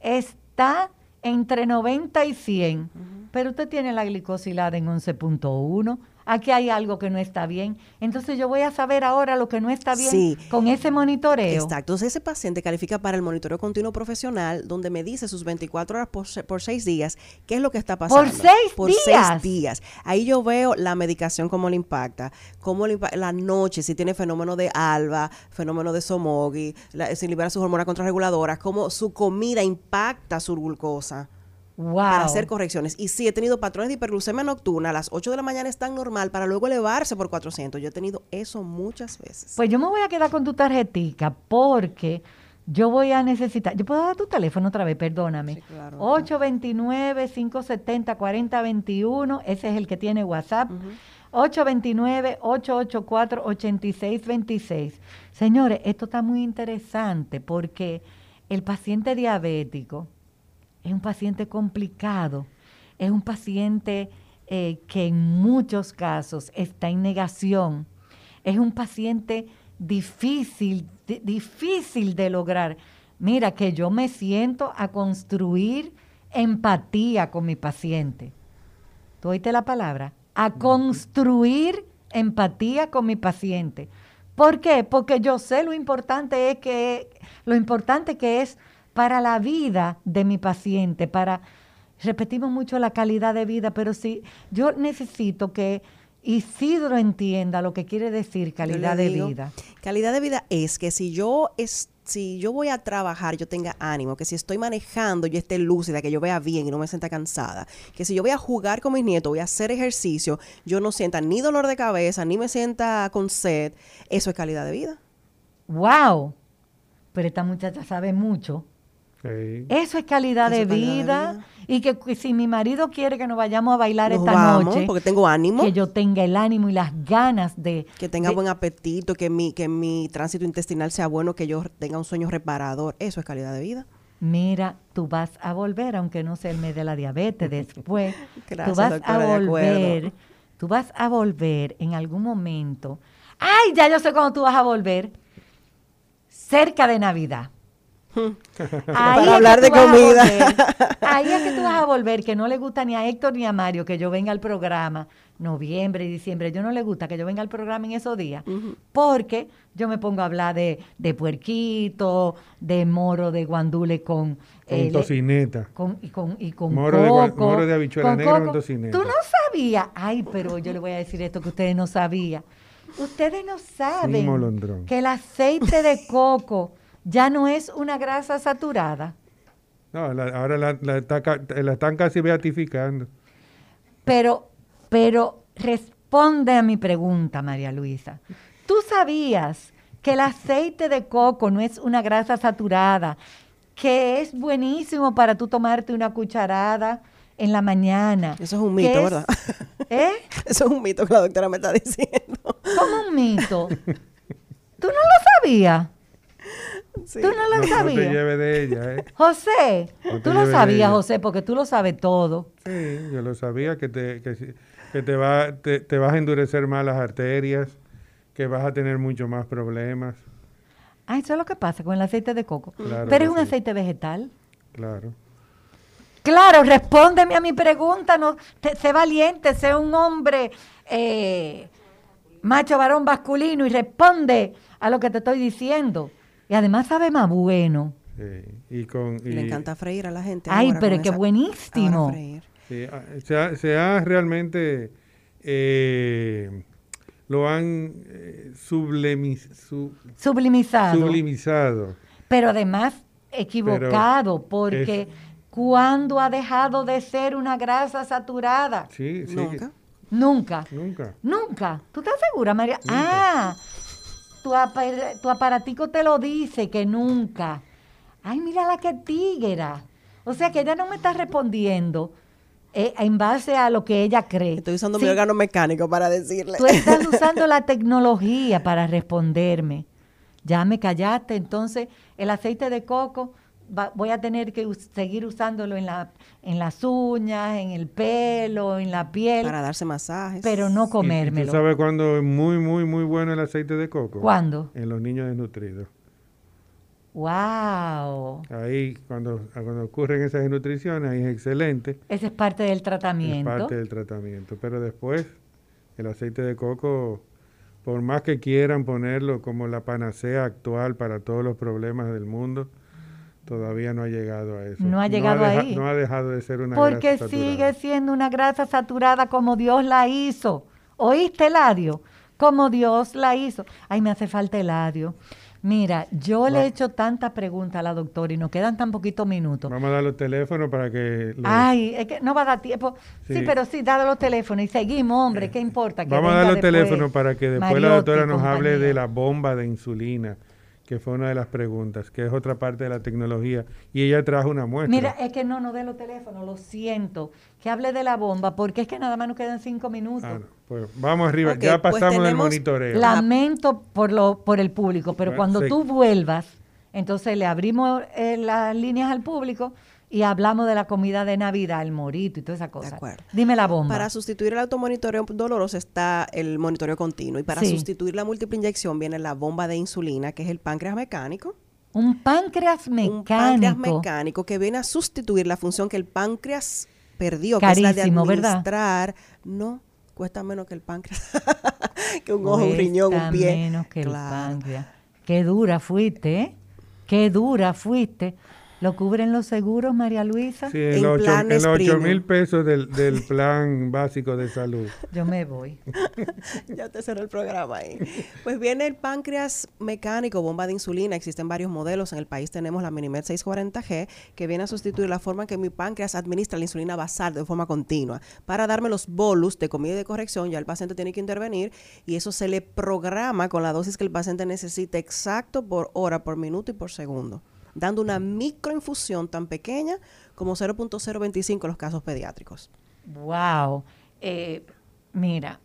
Speaker 3: está entre 90 y 100. Pero usted tiene la glicosilada en 11.1. Aquí hay algo que no está bien. Entonces yo voy a saber ahora lo que no está bien
Speaker 5: Sí.
Speaker 3: con ese monitoreo.
Speaker 5: Exacto. Entonces ese paciente califica para el monitoreo continuo profesional, donde me dice sus 24 horas por, por seis días, qué es lo que está pasando.
Speaker 3: seis
Speaker 5: Por
Speaker 3: días?
Speaker 5: seis días. Ahí yo veo la medicación, cómo le impacta, cómo le impa- la noche, si tiene fenómeno de alba, fenómeno de somogi, la- si libera sus hormonas contrarreguladoras, cómo su comida impacta su glucosa.
Speaker 3: Wow.
Speaker 5: Para hacer correcciones. Y sí, he tenido patrones de hiperglucemia nocturna. A las 8 de la mañana es tan normal para luego elevarse por 400. Yo he tenido eso muchas veces.
Speaker 3: Pues yo me voy a quedar con tu tarjetica porque yo voy a necesitar. Yo puedo dar tu teléfono otra vez, perdóname.
Speaker 5: Sí, claro.
Speaker 3: 829-570-4021, ese es el que tiene WhatsApp. 829-884-8626. Señores, esto está muy interesante porque el paciente diabético es un paciente complicado, es un paciente eh, que en muchos casos está en negación, es un paciente difícil, di- difícil de lograr. Mira, que yo me siento a construir empatía con mi paciente. ¿Tú oíste la palabra? A construir empatía con mi paciente. ¿Por qué? Porque yo sé lo importante es que lo importante que es para la vida de mi paciente, para repetimos mucho la calidad de vida, pero sí yo necesito que Isidro entienda lo que quiere decir calidad de
Speaker 5: digo,
Speaker 3: vida.
Speaker 5: Calidad de vida es que si yo si yo voy a trabajar, yo tenga ánimo, que si estoy manejando, yo esté lúcida, que yo vea bien y no me sienta cansada, que si yo voy a jugar con mis nietos, voy a hacer ejercicio, yo no sienta ni dolor de cabeza, ni me sienta con sed, eso es calidad de vida.
Speaker 3: Wow. Pero esta muchacha sabe mucho.
Speaker 4: Sí.
Speaker 3: Eso es calidad,
Speaker 5: Eso
Speaker 3: de, vida.
Speaker 5: vida.
Speaker 3: Y que, que si mi marido quiere que nos vayamos a bailar
Speaker 5: Nos
Speaker 3: esta
Speaker 5: vamos,
Speaker 3: noche,
Speaker 5: porque tengo ánimo.
Speaker 3: que yo tenga el ánimo y las ganas de...
Speaker 5: Que tenga
Speaker 3: de-
Speaker 5: buen apetito, que mi, que mi tránsito intestinal sea bueno, que yo tenga un sueño reparador. Eso es calidad de vida.
Speaker 3: Mira, tú vas a volver, aunque no sea el mes de la diabetes, después. <laughs>
Speaker 5: Gracias,
Speaker 3: tú vas
Speaker 5: doctora,
Speaker 3: a volver, tú vas a volver en algún momento. ¡Ay, ya yo sé cuándo tú vas a volver! Cerca de Navidad. Ahí
Speaker 5: Para hablar de comida.
Speaker 3: Ahí es que tú vas a volver, que no le gusta ni a Héctor ni a Mario que yo venga al programa, noviembre y diciembre, yo no le gusta que yo venga al programa en esos días, porque yo me pongo a hablar de, de puerquito, de moro de guandule con...
Speaker 4: Con
Speaker 3: eh,
Speaker 4: tocineta.
Speaker 3: con, y con, y con
Speaker 4: Moro de moro de habichuela
Speaker 3: con
Speaker 4: negra con tocineta.
Speaker 3: Tú no sabías. Ay, pero yo le voy a decir esto que ustedes no sabían. Ustedes no saben que el aceite de coco ya no es una grasa saturada.
Speaker 4: No, la- ahora la, la están casi beatificando.
Speaker 3: Pero, pero responde a mi pregunta, María Luisa. ¿Tú sabías que el aceite de coco no es una grasa saturada, que es buenísimo para tú tomarte una cucharada en la mañana?
Speaker 5: Eso es un mito,
Speaker 3: es-
Speaker 5: ¿verdad? <laughs>
Speaker 3: ¿Eh?
Speaker 5: Eso es un mito que la doctora me está diciendo.
Speaker 3: ¿Cómo un mito? <laughs> ¿Tú no lo sabías?
Speaker 5: Sí.
Speaker 3: ¿Tú no lo
Speaker 4: No, no te
Speaker 3: sabías?
Speaker 4: lleves de ella, ¿eh?
Speaker 3: José,
Speaker 4: No
Speaker 3: tú lo sabías. José, porque tú lo sabes todo.
Speaker 4: Sí, yo lo sabía, que te, que, te, va, te, te vas a endurecer más las arterias, que vas a tener mucho más problemas,
Speaker 3: Ah, eso es lo que pasa con el aceite de coco.
Speaker 4: Claro
Speaker 3: Pero es un
Speaker 4: sí.
Speaker 3: aceite vegetal.
Speaker 4: claro.
Speaker 3: Claro, respóndeme a mi pregunta, no, te- sé valiente, sé un hombre eh, macho varón masculino y responde a lo que te estoy diciendo. Y además sabe más bueno.
Speaker 4: Sí, y con, y,
Speaker 5: Le encanta freír a la gente.
Speaker 3: Ay,
Speaker 5: ahora
Speaker 3: pero qué
Speaker 5: esa-
Speaker 3: buenísimo.
Speaker 5: ahora freír.
Speaker 4: sí, ah, se, ha, se ha realmente, eh, lo han eh, sublimi- su-
Speaker 3: Sublimizado.
Speaker 4: sublimizado.
Speaker 3: pero además equivocado, porque cuando ha dejado de ser una grasa saturada?
Speaker 4: Sí, sí.
Speaker 5: Nunca.
Speaker 3: Nunca.
Speaker 4: Nunca.
Speaker 3: Nunca. ¿Tú estás segura, María? Ah, tu, apa- tu aparatico te lo dice que nunca. Ay, mira la que tigera. O sea que ella no me está respondiendo eh, en base a lo que ella cree.
Speaker 5: Estoy usando
Speaker 3: Sí,
Speaker 5: mi órgano mecánico para decirle.
Speaker 3: Tú estás <laughs> usando la tecnología para responderme. Ya me callaste, entonces el aceite de coco va- voy a tener que us- seguir usándolo en, la, en las uñas, en el pelo, en la piel,
Speaker 5: para darse masajes.
Speaker 3: pero no
Speaker 4: ¿Y- y
Speaker 3: comérmelo.
Speaker 4: ¿Tú sabes cuándo es muy, muy, muy bueno el aceite de coco?
Speaker 3: ¿Cuándo?
Speaker 4: En los niños desnutridos.
Speaker 3: ¡Wow!
Speaker 4: Ahí, cuando, cuando ocurren esas desnutriciones, ahí es excelente.
Speaker 3: Ese es parte del
Speaker 4: Es
Speaker 3: tratamiento.
Speaker 4: parte del tratamiento. Pero después, el aceite de coco, por más que quieran ponerlo como la panacea actual para todos los problemas del mundo, todavía no ha llegado a eso.
Speaker 3: No ha llegado ahí.
Speaker 4: No ha dejado de ser una
Speaker 3: Porque
Speaker 4: grasa
Speaker 3: sigue
Speaker 4: saturada.
Speaker 3: siendo una grasa saturada como Dios la hizo. ¿Oíste, Eladio? Como Dios la hizo. Ay, me hace falta Eladio. Mira, yo le he hecho tantas preguntas a la doctora y nos quedan tan poquitos minutos.
Speaker 4: Vamos a dar los teléfonos para que... los-
Speaker 3: Ay, es que no va a dar tiempo. Sí,
Speaker 4: Sí.
Speaker 3: pero sí, dale los teléfonos y seguimos, hombre, ¿qué importa? Que
Speaker 4: Vamos a dar los
Speaker 3: después
Speaker 4: teléfonos para que después la doctora nos hable de la bomba de insulina, que fue una de las preguntas, que es otra parte de la tecnología. Y ella trajo una muestra.
Speaker 3: Mira, es que no nos dé los teléfonos, lo siento. Que hable de la bomba, porque es que nada más nos quedan cinco minutos.
Speaker 4: Ah, no, pues vamos arriba,
Speaker 5: Ok,
Speaker 4: ya
Speaker 5: pues
Speaker 4: pasamos del
Speaker 5: tenemos
Speaker 4: monitoreo.
Speaker 3: Lamento por lo por el público, pero
Speaker 4: Bueno,
Speaker 3: cuando
Speaker 4: sí.
Speaker 3: tú vuelvas, entonces le abrimos eh, las líneas al público y hablamos de la comida de Navidad, el morito y toda esa cosa.
Speaker 5: acuerdo.
Speaker 3: Dime la bomba.
Speaker 5: Para sustituir el automonitoreo doloroso está el monitoreo continuo. Y para
Speaker 3: Sí.
Speaker 5: sustituir la múltiple inyección viene la bomba de insulina, que es el páncreas mecánico.
Speaker 3: un páncreas
Speaker 5: Un páncreas
Speaker 3: mecánico.
Speaker 5: mecánico que viene a sustituir la función que el páncreas perdió, que es la de
Speaker 3: Carísimo, ¿verdad?
Speaker 5: administrar. No, cuesta menos que el páncreas. <laughs> que un ojo, un riñón, un
Speaker 3: Cuesta
Speaker 5: pie.
Speaker 3: menos que el
Speaker 5: Claro.
Speaker 3: páncreas. Qué dura fuiste, ¿eh? Qué dura fuiste. ¿Lo cubren los seguros, María Luisa?
Speaker 4: Sí, en
Speaker 5: En
Speaker 4: los ocho-
Speaker 5: planes
Speaker 4: en los 8
Speaker 5: premium.
Speaker 4: mil pesos del, del <laughs> plan básico de salud.
Speaker 3: Yo me voy. <laughs>
Speaker 5: ya te cerró el programa ahí. Pues viene el páncreas mecánico, bomba de insulina. Existen varios modelos. En el país tenemos la Minimed 640G, que viene a sustituir la forma en que mi páncreas administra la insulina basal de forma continua. Para darme los bolus de comida y de corrección, ya el paciente tiene que intervenir y eso se le programa con la dosis que el paciente necesita exacto por hora, por minuto y por segundo. Dando una microinfusión tan pequeña como 0.025 en los casos pediátricos.
Speaker 3: Wow. Eh, mira,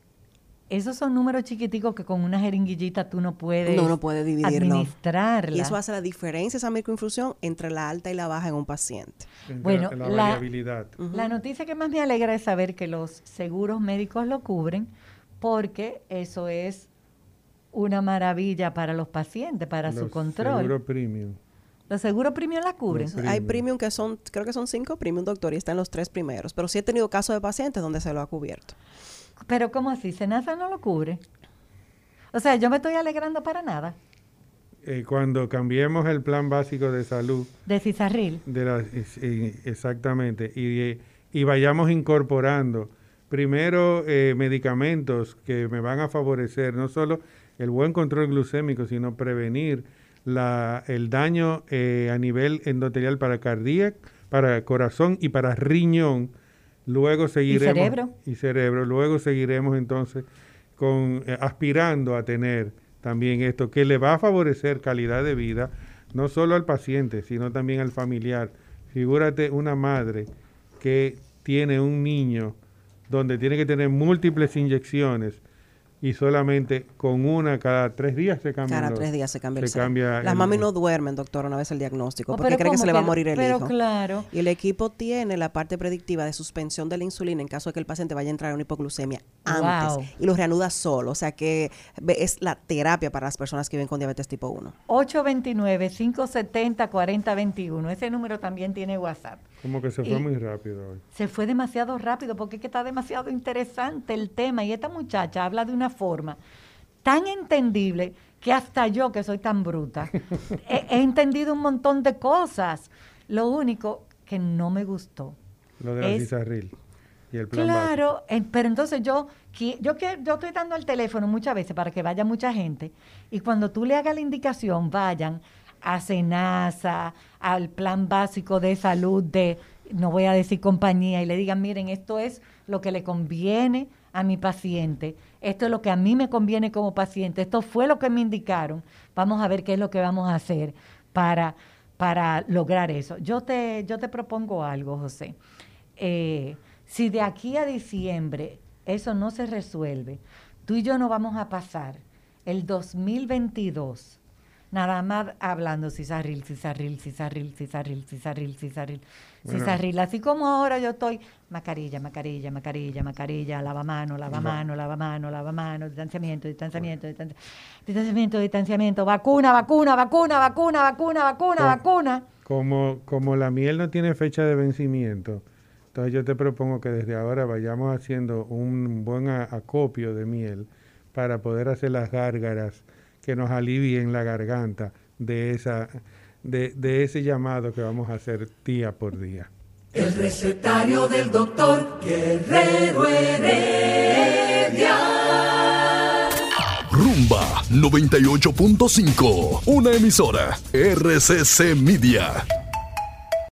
Speaker 3: esos son números chiquiticos que con una jeringuillita tú no puedes
Speaker 5: No, no puede dividirlo.
Speaker 3: administrarla.
Speaker 5: Y eso hace la diferencia, esa microinfusión, entre la alta y la baja en un paciente.
Speaker 4: Entre
Speaker 3: Bueno,
Speaker 4: la,
Speaker 3: la-
Speaker 4: variabilidad.
Speaker 3: La noticia que más me alegra es saber que los seguros médicos lo cubren porque eso es una maravilla para los pacientes, para su control.
Speaker 4: Seguro premium.
Speaker 3: Los seguros premium la cubren.
Speaker 4: Los
Speaker 5: Hay
Speaker 4: Premium.
Speaker 5: premium que son, creo que son cinco premium, doctor, y están los tres primeros. Pero sí he tenido casos de pacientes donde se lo ha cubierto.
Speaker 3: Pero ¿cómo así? ¿Senasa no lo cubre? O sea, yo me estoy alegrando para nada
Speaker 4: Eh, cuando cambiemos el plan básico de salud,
Speaker 3: de Cisarril.
Speaker 4: de la, es- eh, exactamente, y, eh, y vayamos incorporando primero eh, medicamentos que me van a favorecer no solo el buen control glucémico, sino prevenir la, el daño eh, a nivel endotelial para cardíaco, para corazón y para riñón. Luego seguiremos
Speaker 3: cerebro.
Speaker 4: y cerebro. Luego seguiremos entonces con eh, aspirando a tener también esto que le va a favorecer calidad de vida no solo al paciente, sino también al familiar. Figúrate una madre que tiene un niño donde tiene que tener múltiples inyecciones y solamente con una cada tres días se cambia.
Speaker 5: Cada tres días se cambia el
Speaker 4: se
Speaker 5: cero.
Speaker 4: cambia
Speaker 5: Las
Speaker 4: el-
Speaker 5: mami no duermen, doctor, una vez el diagnóstico,
Speaker 3: Oh,
Speaker 5: porque cree que
Speaker 3: ¿cómo
Speaker 5: se le va a morir el
Speaker 3: pero
Speaker 5: hijo.
Speaker 3: claro.
Speaker 5: Y el equipo tiene la parte predictiva de suspensión de la insulina en caso de que el paciente vaya a entrar en una hipoglucemia antes.
Speaker 3: Wow.
Speaker 5: Y lo reanuda solo. O sea que es la terapia para las personas que viven con diabetes tipo 1.
Speaker 3: 829-570-4021. Ese número también tiene WhatsApp.
Speaker 4: Como que se fue
Speaker 3: Y-
Speaker 4: muy rápido hoy.
Speaker 3: Se fue demasiado rápido porque es que está demasiado interesante el tema y esta muchacha habla de una forma tan entendible que hasta yo que soy tan bruta <laughs> he, he entendido un montón de cosas. Lo único que no me gustó.
Speaker 4: Lo de la
Speaker 3: Es-
Speaker 4: Cisarril y el plan.
Speaker 3: Claro, eh, pero entonces yo, yo, que- yo estoy dando el teléfono muchas veces para que vaya mucha gente y cuando tú le hagas la indicación, vayan a Senasa, al plan básico de salud de, no voy a decir compañía, y le digan, miren, esto es lo que le conviene a mi paciente, esto es lo que a mí me conviene como paciente, esto fue lo que me indicaron, vamos a ver qué es lo que vamos a hacer para para lograr eso. Yo te, yo te propongo algo, José. Eh, si de aquí a diciembre eso no se resuelve, tú y yo no vamos a pasar el 2022 nada más hablando cizarril, cizarril, cizarril, cizarril, cizarril, cizarril, cizarril. Así como ahora yo estoy, mascarilla, mascarilla, mascarilla, mascarilla, lavamano, lavamano, lavamano, lavamano, distanciamiento, distanciamiento, distanciamiento, distanciamiento, vacuna, vacuna, vacuna, vacuna, vacuna, vacuna, vacuna.
Speaker 4: Como, como la miel no tiene fecha de vencimiento, entonces yo te propongo que desde ahora vayamos haciendo un buen acopio de miel para poder hacer las gárgaras que nos alivien la garganta de, esa, de, de ese llamado que vamos a hacer día por día.
Speaker 2: El recetario del doctor Guerrero Heredia.
Speaker 7: Rumba 98.5, una emisora RCC Media.